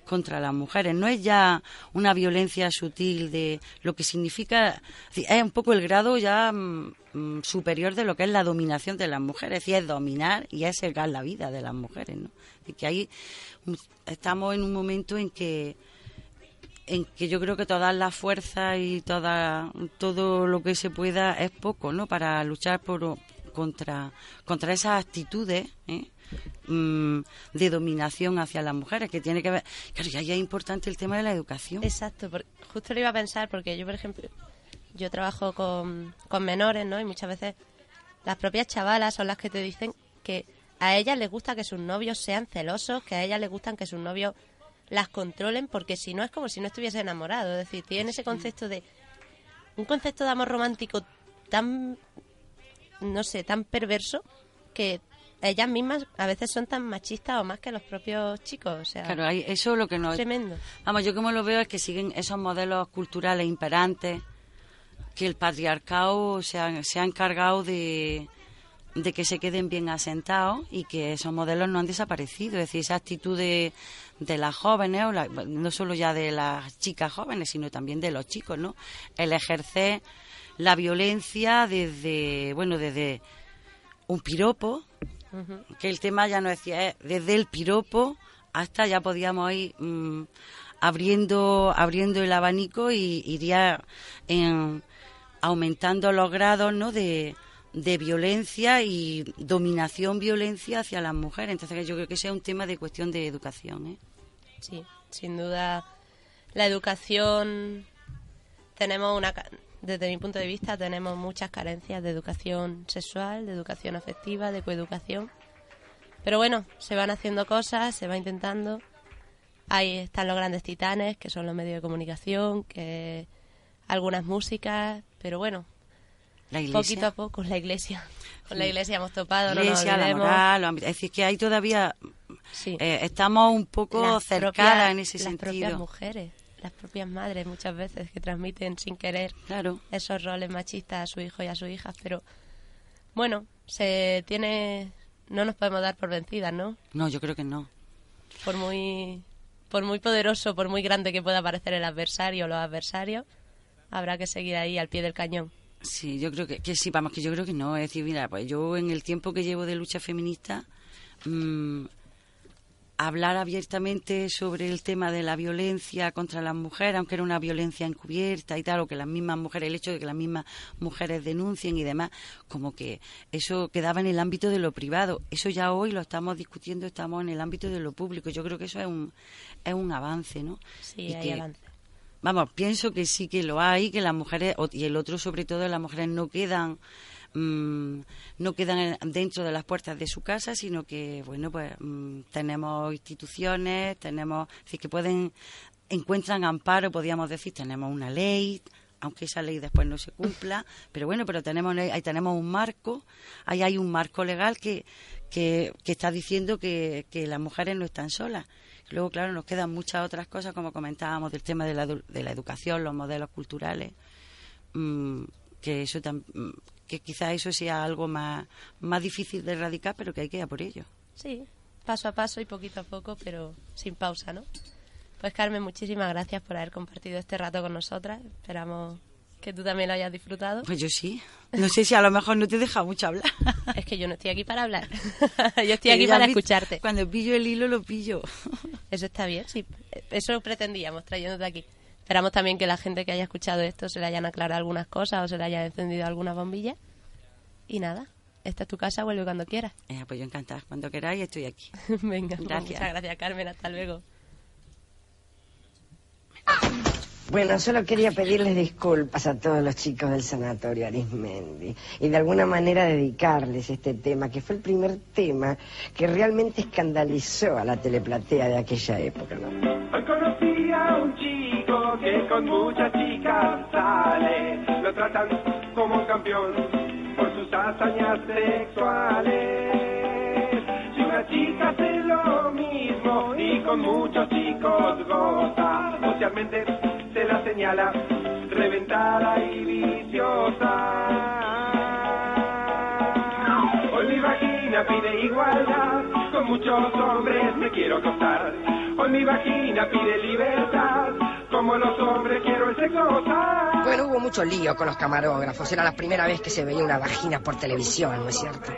Speaker 6: contra las mujeres. No es ya una violencia sutil de lo que significa, es un poco el grado ya mm, mm, superior de lo que es la dominación de las mujeres, es decir, es dominar y es segar la vida de las mujeres, ¿no? Y que ahí estamos en un momento en que en que yo creo que todas las fuerzas y toda, todo lo que se pueda es poco, ¿no? Para luchar por contra contra esas actitudes ¿eh? Mm, de dominación hacia las mujeres que tiene que ver claro y ahí es importante el tema de la educación
Speaker 5: Exacto, por- justo lo iba a pensar porque yo, por ejemplo, yo trabajo con, con menores, ¿no? Y muchas veces las propias chavalas son las que te dicen que a ellas les gusta que sus novios sean celosos, que a ellas les gustan que sus novios las controlen, porque si no es como si no estuviese enamorado. Es decir, tienen ese concepto de. Un concepto de amor romántico tan. No sé, tan perverso que ellas mismas a veces son tan machistas o más que los propios chicos. O sea,
Speaker 6: claro eso es lo que no
Speaker 5: tremendo.
Speaker 6: Vamos, yo como lo veo es que siguen esos modelos culturales imperantes, que el patriarcado se ha, se ha encargado de, de que se queden bien asentados y que esos modelos no han desaparecido. Es decir, esa actitud de, de las jóvenes, o la- no solo ya de las chicas jóvenes, sino también de los chicos, ¿no? El ejercer la violencia desde, bueno, desde un piropo, que el tema ya no decía, es desde el piropo hasta ya podíamos ir mm, abriendo, abriendo el abanico y iría en- aumentando los grados ¿no? de, de violencia y dominación violencia hacia las mujeres. Entonces yo creo que ese es un tema de cuestión de educación. ¿eh?
Speaker 5: Sí, sin duda la educación tenemos una desde mi punto de vista tenemos muchas carencias de educación sexual, de educación afectiva, de coeducación. Pero bueno, se van haciendo cosas, se va intentando. Ahí están los grandes titanes, que son los medios de comunicación, que algunas músicas, pero bueno,
Speaker 6: La iglesia.
Speaker 5: poquito a poco la iglesia. Con la iglesia hemos topado,
Speaker 6: La
Speaker 5: no nos
Speaker 6: iglesia, la
Speaker 5: olvidemos.
Speaker 6: moral, es decir, que hay todavía
Speaker 5: Sí.
Speaker 6: eh, estamos un poco
Speaker 5: Las
Speaker 6: cercadas
Speaker 5: propias-
Speaker 6: en ese
Speaker 5: las propias
Speaker 6: sentido.
Speaker 5: mujeres, las propias madres muchas veces que transmiten sin querer
Speaker 6: Claro.
Speaker 5: esos roles machistas a su hijo y a sus hijas, pero bueno, se tiene no nos podemos dar por vencidas, ¿no?
Speaker 6: No, yo creo que no.
Speaker 5: Por muy por muy poderoso, por muy grande que pueda parecer el adversario o los adversarios, habrá que seguir ahí al pie del cañón.
Speaker 6: Sí, yo creo que, que sí, vamos, que yo creo que no. Es decir, mira, pues yo en el tiempo que llevo de lucha feminista, mm, hablar abiertamente sobre el tema de la violencia contra las mujeres, aunque era una violencia encubierta y tal, o que las mismas mujeres, el hecho de que las mismas mujeres denuncien y demás, como que eso quedaba en el ámbito de lo privado. Eso ya hoy lo estamos discutiendo, estamos en el ámbito de lo público. Yo creo que eso es un, es un avance, ¿no?
Speaker 5: Sí,
Speaker 6: Y
Speaker 5: hay
Speaker 6: que-
Speaker 5: avance.
Speaker 6: Vamos, pienso que sí que lo hay, que las mujeres, y el otro sobre todo, las mujeres no quedan mm, no quedan en- dentro de las puertas de su casa, sino que, bueno, pues mm, tenemos instituciones, tenemos, es decir, que pueden, encuentran amparo, podríamos decir, tenemos una ley, aunque esa ley después no se cumpla, pero bueno, pero tenemos ahí tenemos un marco, ahí hay un marco legal que, que, que está diciendo que, que las mujeres no están solas. Luego, claro, nos quedan muchas otras cosas, como comentábamos, del tema de la, de la educación, los modelos culturales, mm, que eso que quizá eso sea algo más, más difícil de erradicar, pero que hay que ir a por ello.
Speaker 5: Sí, paso a paso y poquito a poco, pero sin pausa, ¿no? Pues Carmen, muchísimas gracias por haber compartido este rato con nosotras. Esperamos Que tú también lo hayas disfrutado.
Speaker 6: Pues yo sí. No sé si a lo mejor no te deja mucho hablar.
Speaker 5: Es que yo no estoy aquí para hablar. yo estoy aquí para escucharte.
Speaker 6: Cuando pillo el hilo, lo pillo.
Speaker 5: Eso está bien, sí. Eso pretendíamos trayéndote aquí. Esperamos también que la gente que haya escuchado esto se le hayan aclarado algunas cosas o se le hayan encendido algunas bombillas. Y nada, esta es tu casa, vuelve cuando quieras.
Speaker 6: Eh, pues yo encantada. Cuando queráis estoy aquí.
Speaker 5: Venga, pues
Speaker 6: Gracias.
Speaker 5: muchas gracias Carmen, hasta luego.
Speaker 7: Bueno, solo quería pedirles disculpas a todos los chicos del sanatorio Arismendi y de alguna manera dedicarles este tema, que fue el primer tema que realmente escandalizó a la teleplatea de aquella época. ¿no?
Speaker 8: Hoy conocí a un chico que con muchas chicas sale. Lo tratan como un campeón por sus hazañas sexuales. Si una chica hace lo mismo y con muchos chicos goza, socialmente se la señala reventada y viciosa. Hoy mi vagina pide igualdad, con muchos hombres me quiero acostar. Hoy mi vagina pide libertad, como los hombres quiero el sexo.
Speaker 7: Bueno, hubo mucho lío con los camarógrafos. Era la primera vez que se veía una vagina por televisión, ¿no es cierto?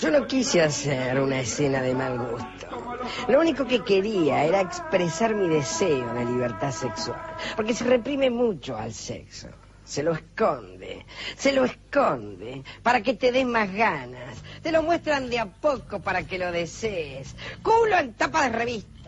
Speaker 7: Yo no quise hacer una escena de mal gusto. Lo único que quería era expresar mi deseo de libertad sexual. Porque se reprime mucho al sexo. Se lo esconde, se lo esconde para que te des más ganas. Te lo muestran de a poco para que lo desees. Culo en tapa de revista.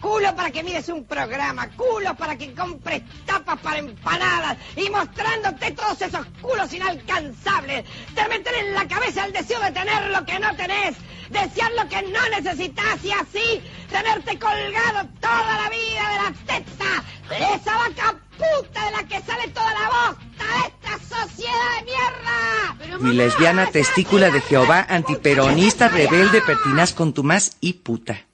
Speaker 7: Culo para que mires un programa, culo para que compres tapas para empanadas y mostrándote todos esos culos inalcanzables. Te meten en la cabeza el deseo de tener lo que no tenés, desear lo que no necesitas y así tenerte colgado toda la vida de la teta de esa vaca puta de la que sale toda la bosta de esta sociedad de mierda. Pero
Speaker 9: Mi lesbiana testícula de Jehová, antiperonista, rebelde, pertinaz, contumaz y puta.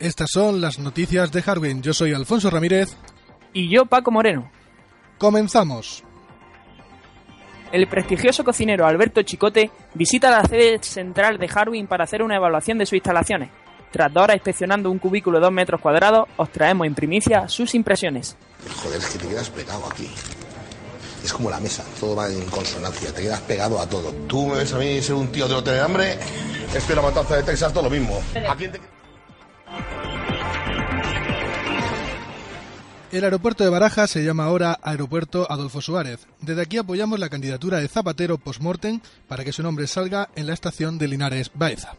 Speaker 10: Estas son las noticias de Harwin. Yo soy Alfonso Ramírez.
Speaker 11: Y yo, Paco Moreno.
Speaker 10: Comenzamos.
Speaker 11: El prestigioso cocinero Alberto Chicote visita la sede central de Harwin para hacer una evaluación de sus instalaciones. Tras dos horas inspeccionando un cubículo de dos metros cuadrados, os traemos en primicia sus impresiones.
Speaker 12: Joder, es que te quedas pegado aquí. Es como la mesa, todo va en consonancia, te quedas pegado a todo. Tú me ves a mí ser un tío de no tener hambre, estoy en la matanza de Texas, todo lo mismo. ¿A quién te...
Speaker 10: El aeropuerto de Barajas se llama ahora Aeropuerto Adolfo Suárez. Desde aquí apoyamos la candidatura de Zapatero postmortem para que su nombre salga en la estación de Linares Baeza.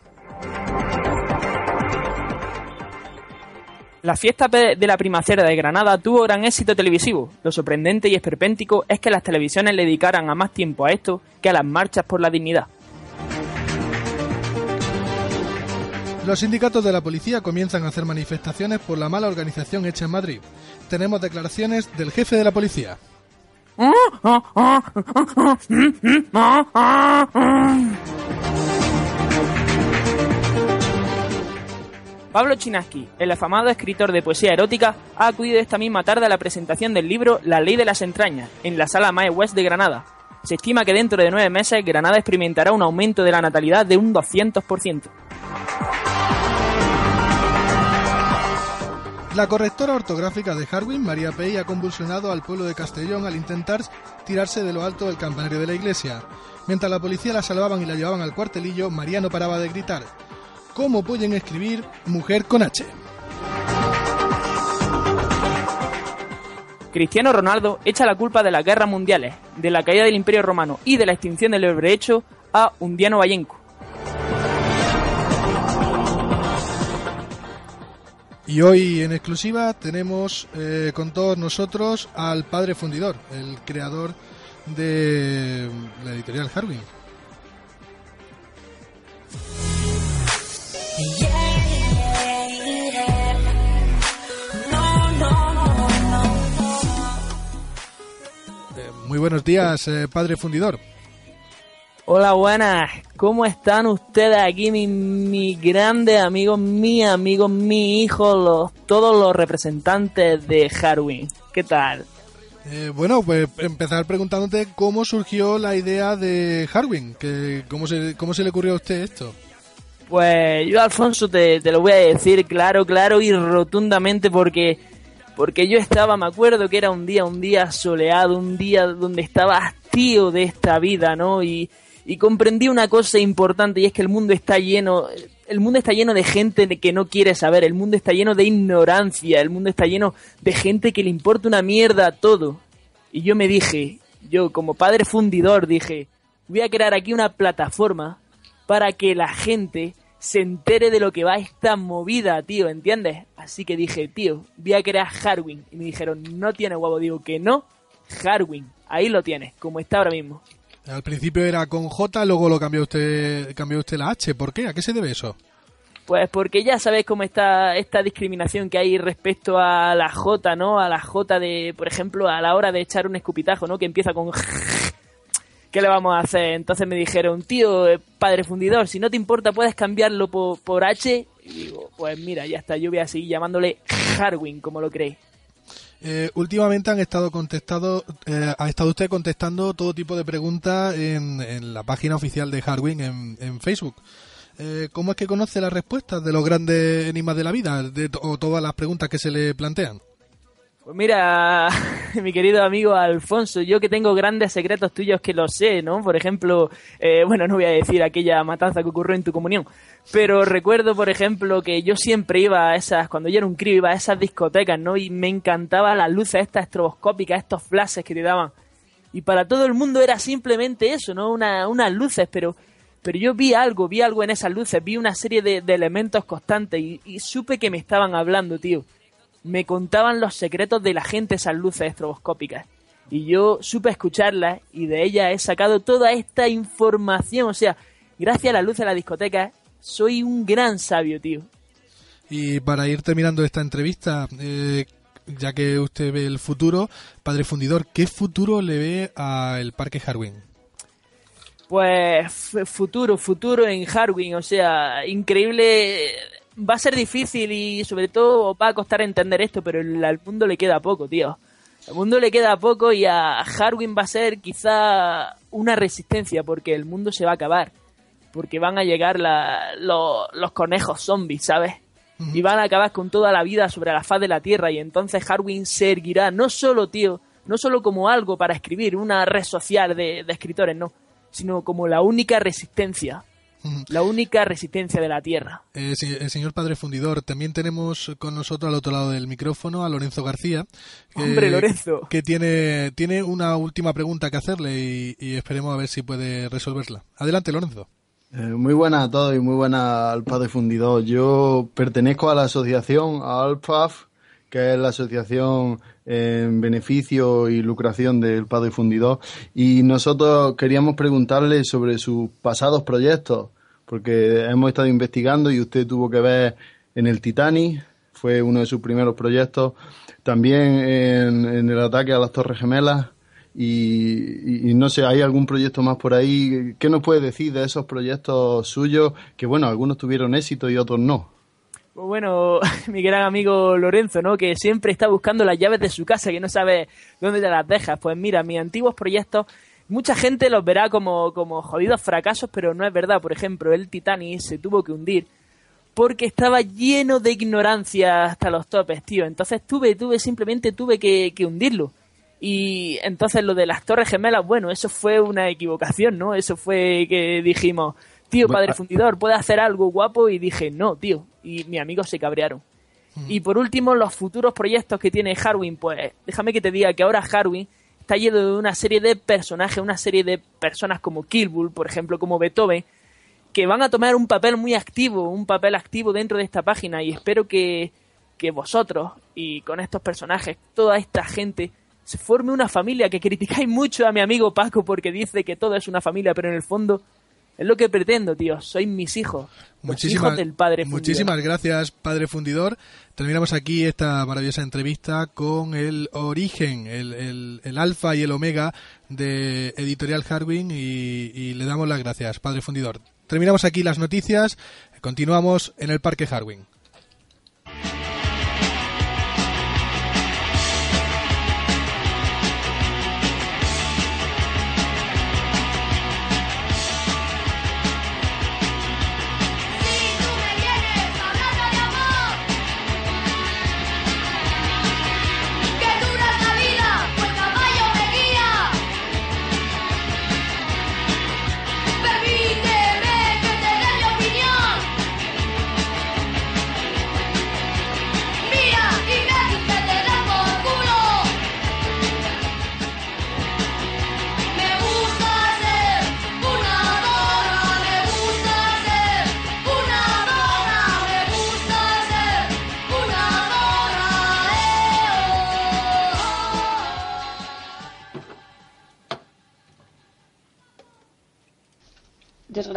Speaker 11: La fiesta de la primacera de Granada tuvo gran éxito televisivo. Lo sorprendente y esperpéntico es que las televisiones le dedicaran a más tiempo a esto que a las marchas por la dignidad.
Speaker 10: Los sindicatos de la policía comienzan a hacer manifestaciones por la mala organización hecha en Madrid. Tenemos declaraciones del jefe de la policía.
Speaker 11: Pablo Chinaski, el afamado escritor de poesía erótica, ha acudido esta misma tarde a la presentación del libro La ley de las entrañas, en la sala Mae West de Granada. Se estima que dentro de nueve meses Granada experimentará un aumento de la natalidad de un 200%.
Speaker 10: La correctora ortográfica de Harwin, María Pei, ha convulsionado al pueblo de Castellón al intentar tirarse de lo alto del campanario de la iglesia. Mientras la policía la salvaban y la llevaban al cuartelillo, María no paraba de gritar. ¿Cómo pueden escribir mujer con H?
Speaker 11: Cristiano Ronaldo echa la culpa de las guerras mundiales, de la caída del Imperio Romano y de la extinción del Hecho a Undiano Vallenco.
Speaker 10: Y hoy en exclusiva tenemos eh, con todos nosotros al padre fundidor, el creador de la editorial Harwin. Eh, muy buenos días, eh, padre fundidor.
Speaker 11: Hola, buenas. ¿Cómo están ustedes aquí, mis mi grandes amigos, mis amigos, mi hijo, los, todos los representantes de Harwin? ¿Qué tal?
Speaker 10: Eh, bueno, pues empezar preguntándote cómo surgió la idea de Harwin, que cómo se, cómo se le ocurrió a usted esto.
Speaker 11: Pues yo, Alfonso, te, te lo voy a decir claro, claro y rotundamente porque porque yo estaba, me acuerdo que era un día, un día soleado, un día donde estaba hastío de esta vida, ¿no? Y, y comprendí una cosa importante y es que el mundo está lleno, el mundo está lleno de gente que no quiere saber, el mundo está lleno de ignorancia, el mundo está lleno de gente que le importa una mierda todo. Y yo me dije, yo como padre fundidor dije, voy a crear aquí una plataforma para que la gente se entere de lo que va esta movida, tío, ¿entiendes? Así que dije, tío, voy a crear Harwin. Y me dijeron, no tiene huevo. Digo que no, Harwin. Ahí lo tienes, como está ahora mismo.
Speaker 10: Al principio era con J, luego lo cambió usted, cambió usted la H. ¿Por qué? ¿A qué se debe eso?
Speaker 11: Pues porque ya sabes cómo está esta discriminación que hay respecto a la J, ¿no? A la J de, por ejemplo, a la hora de echar un escupitajo, ¿no? Que empieza con ¿qué le vamos a hacer? Entonces me dijeron, tío, eh, padre fundidor, si no te importa puedes cambiarlo por, H. Y digo, pues mira, ya está, yo voy a seguir llamándole Harwin, como lo creéis.
Speaker 10: Eh, últimamente han estado contestado, eh, ha estado usted contestando todo tipo de preguntas en, la página oficial de Harwin en, en Facebook. Eh, ¿Cómo es que conoce las respuestas de los grandes enigmas de la vida de, o todas las preguntas que se le plantean?
Speaker 11: Pues mira, mi querido amigo Alfonso, yo que tengo grandes secretos tuyos que lo sé, ¿no? Por ejemplo, eh, bueno, no voy a decir aquella matanza que ocurrió en tu comunión, pero recuerdo, por ejemplo, que yo siempre iba a esas, cuando yo era un crío, iba a esas discotecas, ¿no? Y me encantaban las luces estas estroboscópicas, estos flashes que te daban. Y para todo el mundo era simplemente eso, ¿no? Una, unas luces, pero pero yo vi algo, vi algo en esas luces, vi una serie de, elementos constantes y, supe que me estaban hablando, tío me contaban los secretos de la gente esas luces estroboscópicas. Y yo supe escucharlas y de ellas he sacado toda esta información. O sea, gracias a la luz de la discoteca, soy un gran sabio, tío.
Speaker 10: Y para ir terminando esta entrevista, eh, ya que usted ve el futuro, padre fundidor, ¿qué futuro le ve al Parque Harwin?
Speaker 11: Pues futuro, futuro en Harwin, o sea, increíble va a ser difícil y sobre todo va a costar entender esto, pero al mundo le queda poco, tío. Al mundo le queda poco y a Harwin va a ser quizá una resistencia porque el mundo se va a acabar. Porque van a llegar la, lo, los conejos zombies, ¿sabes? Uh -huh. Y van a acabar con toda la vida sobre la faz de la Tierra y entonces Harwin se erguirá no solo, tío, no solo como algo para escribir, una red social de, de escritores, no, sino como la única resistencia la única resistencia de la Tierra.
Speaker 10: Eh, sí, el señor Padre Fundidor, también tenemos con nosotros al otro lado del micrófono a Lorenzo García.
Speaker 11: Que, Hombre, Lorenzo.
Speaker 10: Que tiene, tiene una última pregunta que hacerle y, y esperemos a ver si puede resolverla. Adelante, Lorenzo.
Speaker 13: Eh, muy buenas a todos y muy buenas al Padre Fundidor. Yo pertenezco a la asociación ALPAF, que es la asociación en beneficio y lucración del Padre Fundidor. Y nosotros queríamos preguntarle sobre sus pasados proyectos, porque hemos estado investigando y usted tuvo que ver en el Titanic, fue uno de sus primeros proyectos, también en, en el ataque a las Torres Gemelas. Y, no sé, ¿hay algún proyecto más por ahí? ¿Qué nos puede decir de esos proyectos suyos? Que bueno, algunos tuvieron éxito y otros no.
Speaker 11: Bueno, mi gran amigo Lorenzo, ¿no? Que siempre está buscando las llaves de su casa, que no sabe dónde te las dejas. Pues mira, mis antiguos proyectos, mucha gente los verá como, como jodidos fracasos, pero no es verdad. Por ejemplo, el Titanic se tuvo que hundir porque estaba lleno de ignorancia hasta los topes, tío. Entonces tuve, tuve, simplemente tuve que, que hundirlo. Y entonces lo de las Torres Gemelas, bueno, eso fue una equivocación, ¿no? Eso fue que dijimos, tío, padre fundidor, ¿puede hacer algo guapo? Y dije, no, tío. Y mis amigos se cabrearon. Mm. Y por último, los futuros proyectos que tiene Harwin, pues déjame que te diga que ahora Harwin está lleno de una serie de personajes, una serie de personas como Kilbull, por ejemplo, como Beethoven, que van a tomar un papel muy activo, un papel activo dentro de esta página. Y espero que, que vosotros y con estos personajes, toda esta gente, se forme una familia que criticáis mucho a mi amigo Paco porque dice que todo es una familia, pero en el fondo es lo que pretendo, tío. Sois mis hijos.
Speaker 10: Muchísimas,
Speaker 11: hijos del Padre Fundidor.
Speaker 10: Muchísimas gracias, Padre Fundidor. Terminamos aquí esta maravillosa entrevista con el origen, el, el, el alfa y el omega de Editorial Harwin y, y, le damos las gracias, Padre Fundidor. Terminamos aquí las noticias. Continuamos en el Parque Harwin.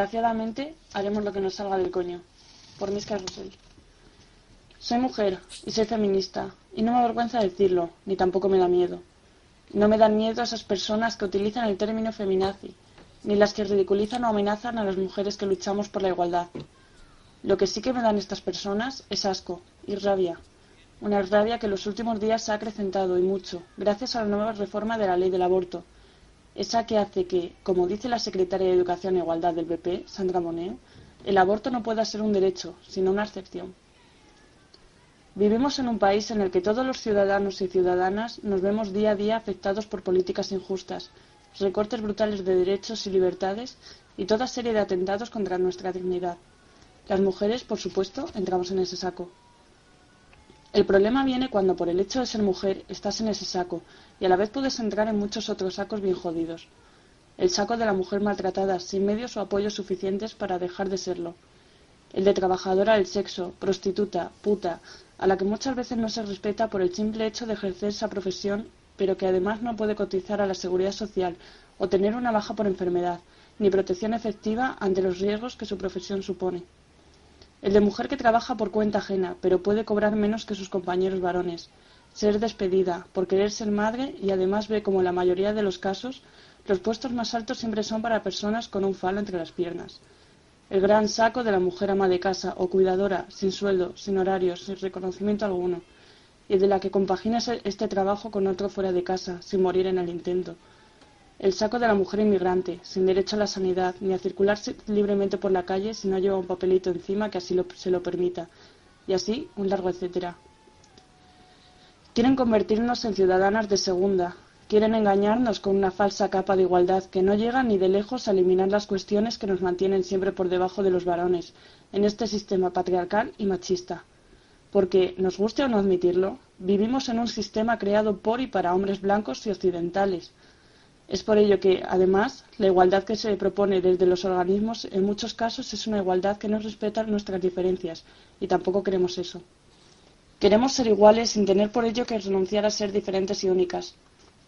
Speaker 14: Desgraciadamente, haremos lo que nos salga del coño. Por mis Russell. Soy mujer y soy feminista, y no me avergüenza decirlo, ni tampoco me da miedo. No me dan miedo esas personas que utilizan el término feminazi, ni las que ridiculizan o amenazan a las mujeres que luchamos por la igualdad. Lo que sí que me dan estas personas es asco y rabia. Una rabia que en los últimos días se ha acrecentado y mucho, gracias a la nueva reforma de la ley del aborto. Esa que hace que, como dice la secretaria de Educación e Igualdad del PP, Sandra Moneo, el aborto no pueda ser un derecho, sino una excepción. Vivimos en un país en el que todos los ciudadanos y ciudadanas nos vemos día a día afectados por políticas injustas, recortes brutales de derechos y libertades y toda serie de atentados contra nuestra dignidad. Las mujeres, por supuesto, entramos en ese saco. El problema viene cuando por el hecho de ser mujer estás en ese saco y a la vez puedes entrar en muchos otros sacos bien jodidos. El saco de la mujer maltratada sin medios o apoyos suficientes para dejar de serlo. El de trabajadora del sexo, prostituta, puta, a la que muchas veces no se respeta por el simple hecho de ejercer esa profesión, pero que además no puede cotizar a la seguridad social o tener una baja por enfermedad, ni protección efectiva ante los riesgos que su profesión supone. El de mujer que trabaja por cuenta ajena, pero puede cobrar menos que sus compañeros varones, ser despedida, por querer ser madre y además ve como en la mayoría de los casos los puestos más altos siempre son para personas con un falo entre las piernas el gran saco de la mujer ama de casa o cuidadora, sin sueldo, sin horarios, sin reconocimiento alguno, y de la que compagina este trabajo con otro fuera de casa, sin morir en el intento. El saco de la mujer inmigrante, sin derecho a la sanidad, ni a circular libremente por la calle si no lleva un papelito encima que así se lo permita. Y así, un largo etcétera. Quieren convertirnos en ciudadanas de segunda, Quieren engañarnos con una falsa capa de igualdad que no llega ni de lejos a eliminar las cuestiones que nos mantienen siempre por debajo de los varones en este sistema patriarcal y machista. Porque, nos guste o no admitirlo, vivimos en un sistema creado por y para hombres blancos y occidentales. Es por ello que, además, la igualdad que se propone desde los organismos en muchos casos es una igualdad que no respeta nuestras diferencias, y tampoco queremos eso. Queremos ser iguales sin tener por ello que renunciar a ser diferentes y únicas.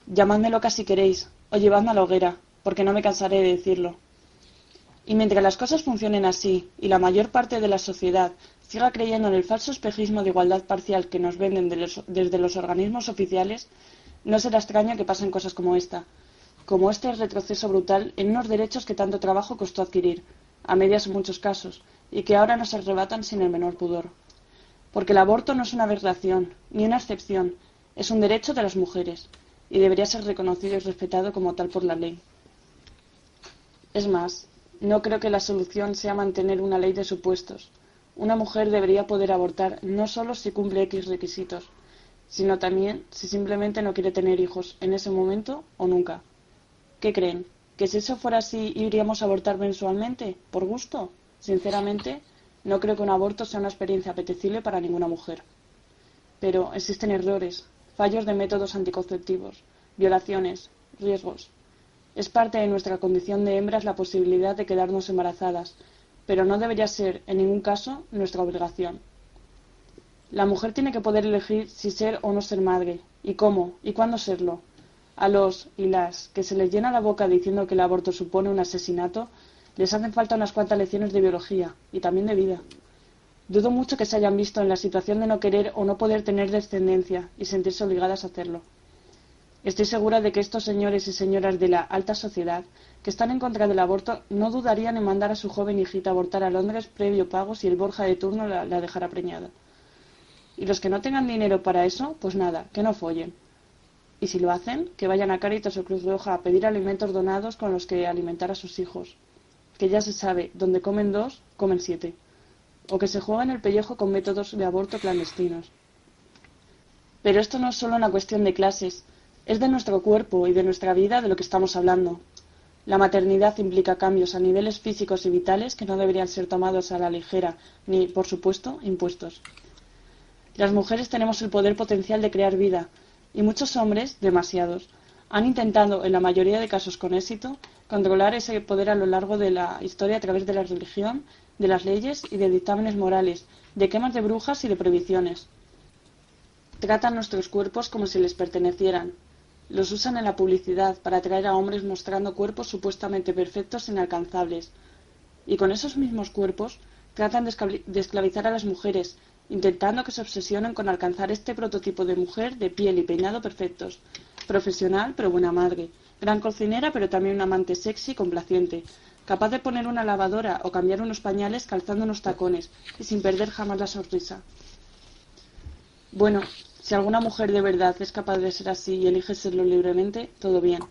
Speaker 14: Llamadme loca si queréis, o llevadme a la hoguera, porque no me cansaré de decirlo. Y mientras las cosas funcionen así, y la mayor parte de la sociedad siga creyendo en el falso espejismo de igualdad parcial que nos venden desde los organismos oficiales, no será extraño que pasen cosas como esta, como este retroceso brutal en unos derechos que tanto trabajo costó adquirir, a medias en muchos casos, y que ahora nos arrebatan sin el menor pudor. Porque el aborto no es una aberración, ni una excepción, es un derecho de las mujeres, y debería ser reconocido y respetado como tal por la ley. Es más, no creo que la solución sea mantener una ley de supuestos. Una mujer debería poder abortar no solo si cumple X requisitos, sino también si simplemente no quiere tener hijos en ese momento o nunca. ¿Qué creen? ¿Que si eso fuera así iríamos a abortar mensualmente? ¿Por gusto? Sinceramente, no creo que un aborto sea una experiencia apetecible para ninguna mujer. Pero existen errores, fallos de métodos anticonceptivos, violaciones, riesgos. Es parte de nuestra condición de hembras la posibilidad de quedarnos embarazadas, pero no debería ser, en ningún caso, nuestra obligación. La mujer tiene que poder elegir si ser o no ser madre, y cómo, y cuándo serlo. A los y las que se les llena la boca diciendo que el aborto supone un asesinato, les hacen falta unas cuantas lecciones de biología y también de vida. Dudo mucho que se hayan visto en la situación de no querer o no poder tener descendencia y sentirse obligadas a hacerlo. Estoy segura de que estos señores y señoras de la alta sociedad que están en contra del aborto no dudarían en mandar a su joven hijita a abortar a Londres previo pago si el Borja de turno la, la dejara preñada. Y los que no tengan dinero para eso, pues nada, que no follen. Y si lo hacen, que vayan a Caritas o Cruz Roja a pedir alimentos donados con los que alimentar a sus hijos. Que ya se sabe, donde comen dos, comen siete o que se juegan el pellejo con métodos de aborto clandestinos. Pero esto no es solo una cuestión de clases, es de nuestro cuerpo y de nuestra vida de lo que estamos hablando. La maternidad implica cambios a niveles físicos y vitales que no deberían ser tomados a la ligera, ni, por supuesto, impuestos. Las mujeres tenemos el poder potencial de crear vida, y muchos hombres, demasiados, han intentado, en la mayoría de casos con éxito, controlar ese poder a lo largo de la historia a través de la religión de las leyes y de dictámenes morales, de quemas de brujas y de prohibiciones. Tratan nuestros cuerpos como si les pertenecieran. Los usan en la publicidad para atraer a hombres mostrando cuerpos supuestamente perfectos e inalcanzables. y con esos mismos cuerpos tratan de, esclavi- de esclavizar a las mujeres, intentando que se obsesionen con alcanzar este prototipo de mujer de piel y peinado perfectos, profesional pero buena madre, gran cocinera pero también un amante sexy y complaciente, capaz de poner una lavadora o cambiar unos pañales calzando unos tacones y sin perder jamás la sonrisa. Bueno, si alguna mujer de verdad es capaz de ser así y elige serlo libremente, todo bien.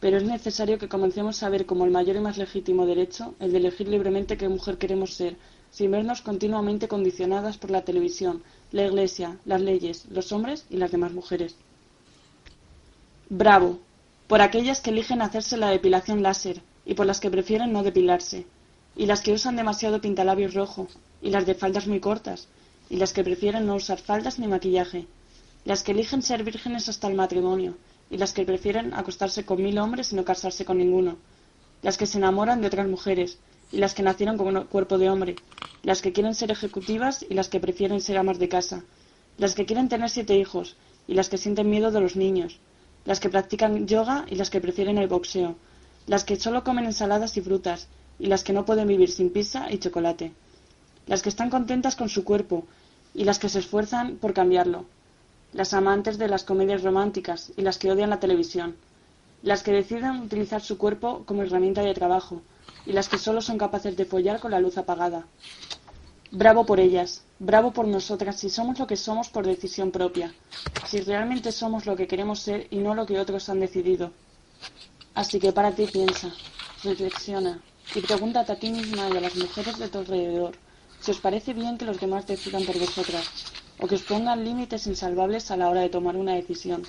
Speaker 14: Pero es necesario que comencemos a ver como el mayor y más legítimo derecho el de elegir libremente qué mujer queremos ser, sin vernos continuamente condicionadas por la televisión, la iglesia, las leyes, los hombres y las demás mujeres. Bravo, por aquellas que eligen hacerse la depilación láser y por las que prefieren no depilarse, y las que usan demasiado pintalabios rojo, y las de faldas muy cortas, y las que prefieren no usar faldas ni maquillaje, las que eligen ser vírgenes hasta el matrimonio, y las que prefieren acostarse con mil hombres y no casarse con ninguno, las que se enamoran de otras mujeres, y las que nacieron con un cuerpo de hombre, las que quieren ser ejecutivas y las que prefieren ser amas de casa, las que quieren tener siete hijos y las que sienten miedo de los niños, las que practican yoga y las que prefieren el boxeo, las que solo comen ensaladas y frutas y las que no pueden vivir sin pizza y chocolate, las que están contentas con su cuerpo y las que se esfuerzan por cambiarlo, las amantes de las comedias románticas y las que odian la televisión, las que deciden utilizar su cuerpo como herramienta de trabajo y las que solo son capaces de follar con la luz apagada. Bravo por ellas, bravo por nosotras si somos lo que somos por decisión propia, si realmente somos lo que queremos ser y no lo que otros han decidido. Así que para ti piensa, reflexiona y pregúntate a ti misma y a las mujeres de tu alrededor si os parece bien que los demás decidan por vosotras o que os pongan límites insalvables a la hora de tomar una decisión.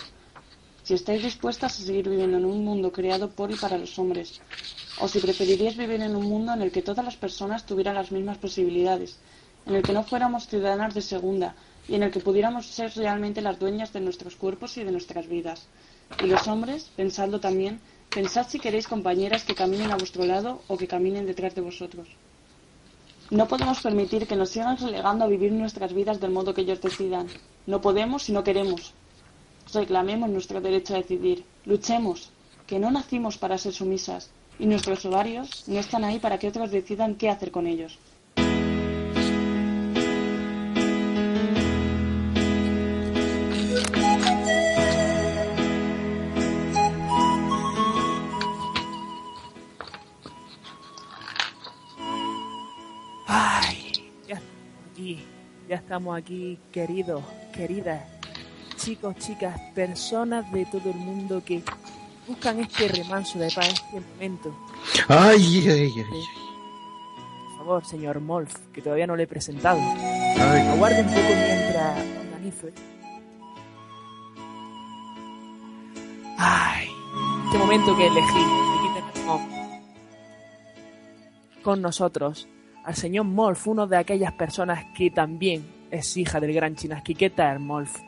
Speaker 14: Si estáis dispuestas a seguir viviendo en un mundo creado por y para los hombres, o si preferiríais vivir en un mundo en el que todas las personas tuvieran las mismas posibilidades, en el que no fuéramos ciudadanas de segunda y en el que pudiéramos ser realmente las dueñas de nuestros cuerpos y de nuestras vidas. Y los hombres, pensadlo también, pensad si queréis compañeras que caminen a vuestro lado o que caminen detrás de vosotros. No podemos permitir que nos sigan relegando a vivir nuestras vidas del modo que ellos decidan. No podemos y no queremos. Reclamemos nuestro derecho a decidir. Luchemos, que no nacimos para ser sumisas y nuestros ovarios no están ahí para que otros decidan qué hacer con ellos.
Speaker 11: Ay, ya estamos aquí, ya estamos aquí, queridos, queridas, chicos, chicas, personas de todo el mundo que buscan este remanso de paz, este momento.
Speaker 13: Ay, ay, ay.
Speaker 11: Por favor, señor Molf, que todavía no le he presentado. Aguarde un poco mientras organizo. Ay, este momento que elegí. Aquí tenemos con nosotros al señor Molf, uno de aquellas personas que también es hija del gran Chinaski. ¿Qué tal, Molf?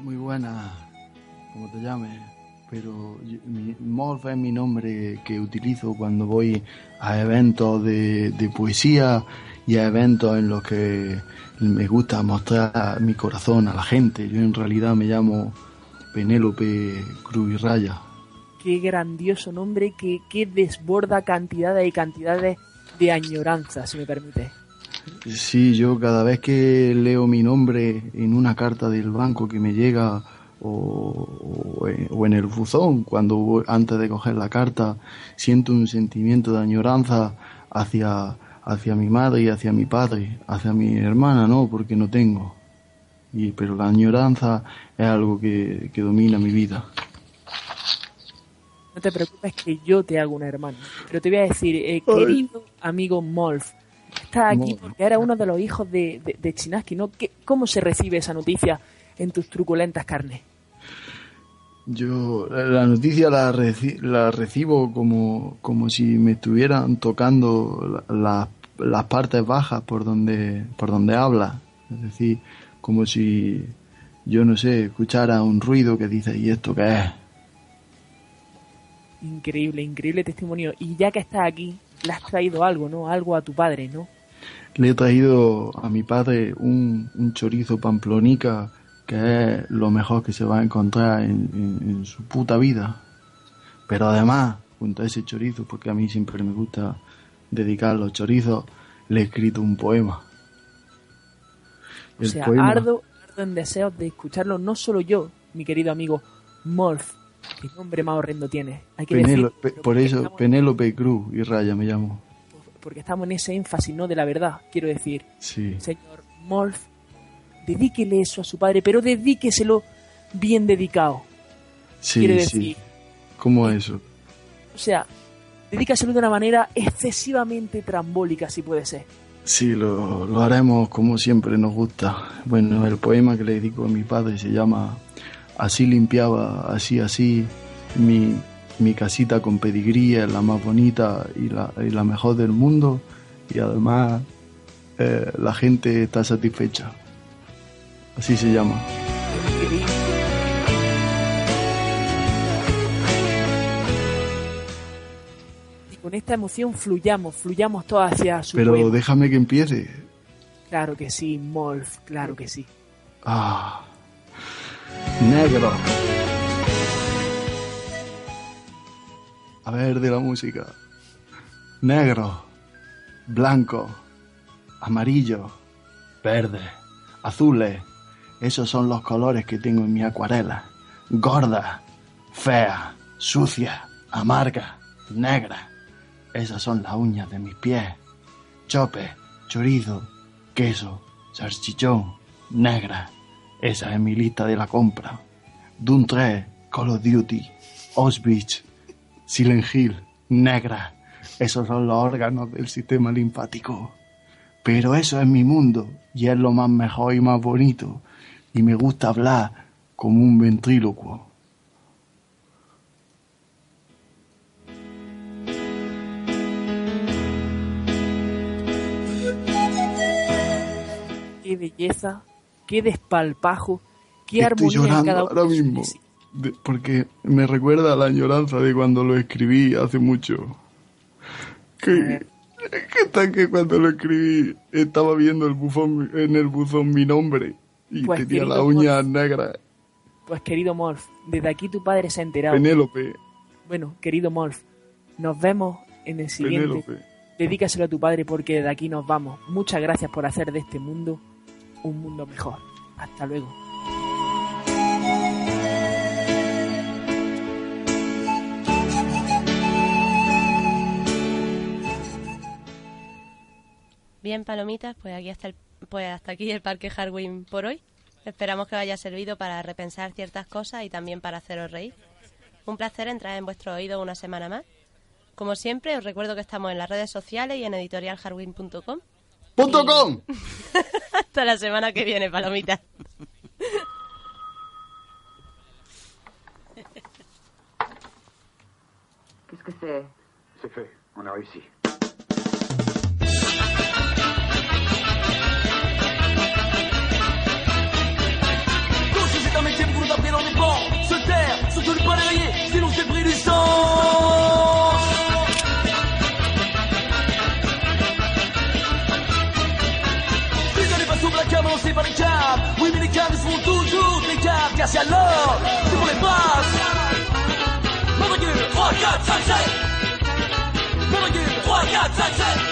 Speaker 13: Muy buena, como te llames. Pero mi, es mi nombre que utilizo cuando voy a eventos de, de poesía y a eventos en los que me gusta mostrar mi corazón a la gente. Yo en realidad me llamo Penélope Cruz Raya.
Speaker 11: Qué grandioso nombre que, que desborda cantidades y cantidades de añoranza, si me permite.
Speaker 13: Sí, yo cada vez que leo mi nombre en una carta del banco que me llega o, o en- o en el buzón, cuando antes de coger la carta, siento un sentimiento de añoranza hacia, hacia mi madre y hacia mi padre, hacia mi hermana, no, porque no tengo. Y, pero la añoranza es algo que, que domina mi vida.
Speaker 11: No te preocupes que yo te hago una hermana. Pero te voy a decir, eh, querido amigo Molf, estás aquí
Speaker 13: Molf.
Speaker 11: porque era uno de los hijos de, de, de Chinaski, ¿no? ¿Qué- ¿Cómo se recibe esa noticia en tus truculentas carnes?
Speaker 13: Yo la noticia la, reci- la recibo como, como si me estuvieran tocando la- la- las partes bajas por donde, por donde habla. Es decir, como si, yo no sé, escuchara un ruido que dice, ¿y esto qué es?
Speaker 11: Increíble, increíble testimonio. Y ya que estás aquí, le has traído algo, ¿no? Algo a tu padre, ¿no?
Speaker 13: Le he traído a mi padre un, un chorizo pamplonica que es lo mejor que se va a encontrar en, en- en su puta vida. Pero además, junto a ese chorizo, porque a mí siempre me gusta dedicar los chorizos, le he escrito un poema.
Speaker 11: O sea, ardo, ardo en deseos de escucharlo no solo yo, mi querido amigo Morph. ¿Qué nombre más horrendo tiene? Hay que decir,
Speaker 13: por eso, Penélope Cruz y Raya me llamo.
Speaker 11: porque estamos en ese énfasis, ¿no? De la verdad, quiero decir.
Speaker 13: Sí.
Speaker 11: Señor Morph, dedíquele eso a su padre, pero dedíqueselo bien dedicado.
Speaker 13: Sí,
Speaker 11: Quiere
Speaker 13: sí.
Speaker 11: decir,
Speaker 13: ¿Cómo eso?
Speaker 11: o sea, dedícaselo de una manera excesivamente trambólica, si puede ser.
Speaker 13: Sí, lo, lo haremos como siempre nos gusta. Bueno, el poema que le dedico a mi padre se llama Así limpiaba, así, así, mi, mi casita con pedigrí es la más bonita y la, y la mejor del mundo. Y además eh, la gente está satisfecha. Así se llama.
Speaker 11: Y con esta emoción fluyamos, fluyamos todos hacia su
Speaker 13: Pero déjame que empiece.
Speaker 11: Claro que sí, Morph, claro que sí.
Speaker 13: Ah, negro. A ver de la música. Negro, blanco, amarillo, verde, azules. Esos son los colores que tengo en mi acuarela. Gorda, fea, sucia, amarga, negra. Esas son las uñas de mis pies. Chope, chorizo, queso, salchichón, negra. Esa es mi lista de la compra. Doom 3, Call of Duty, Auschwitz, Silent Hill, negra. Esos son los órganos del sistema linfático. Pero eso es mi mundo y es lo más mejor y más bonito. Y me gusta hablar como un ventrílocuo.
Speaker 11: Qué belleza, qué despalpajo, qué
Speaker 13: Estoy
Speaker 11: armonía en
Speaker 13: llorando
Speaker 11: cada uno
Speaker 13: ahora mismo. de- porque me recuerda a la añoranza de cuando lo escribí hace mucho. Que, que que cuando lo escribí estaba viendo el buzón, en el buzón mi nombre y
Speaker 11: Pues,
Speaker 13: tenía
Speaker 11: querido
Speaker 13: las uñas negras.
Speaker 11: Pues querido Morph, desde aquí tu padre se ha enterado.
Speaker 13: Penélope,
Speaker 11: Bueno, querido Morph, nos vemos en el siguiente.
Speaker 13: Penélope.
Speaker 11: Dedícaselo a tu padre porque de aquí nos vamos. Muchas gracias por hacer de este mundo un mundo mejor. Hasta luego.
Speaker 5: Bien, palomitas, pues aquí hasta el, pues hasta aquí el Parque Harwin por hoy. Esperamos que os haya servido para repensar ciertas cosas y también para haceros reír. Un placer entrar en vuestro oído una semana más. Como siempre, os recuerdo que estamos en las redes sociales y en editorialharwin.com.
Speaker 13: ¡Punto com!
Speaker 5: Hasta la semana que viene, palomitas.
Speaker 15: Qu'est-ce que c'est C'est fait, on a réussi.
Speaker 3: Surtout ne pas les rayer, sinon c'est pris du sang. Sous la cam, lancé par les câbles. Oui, mais les câbles seront toujours des câbles cassés à l'or. C'est pour les passes. Motherfucker, 3, 4, 5, 7. Motherfucker, 3, 4, 5, 7.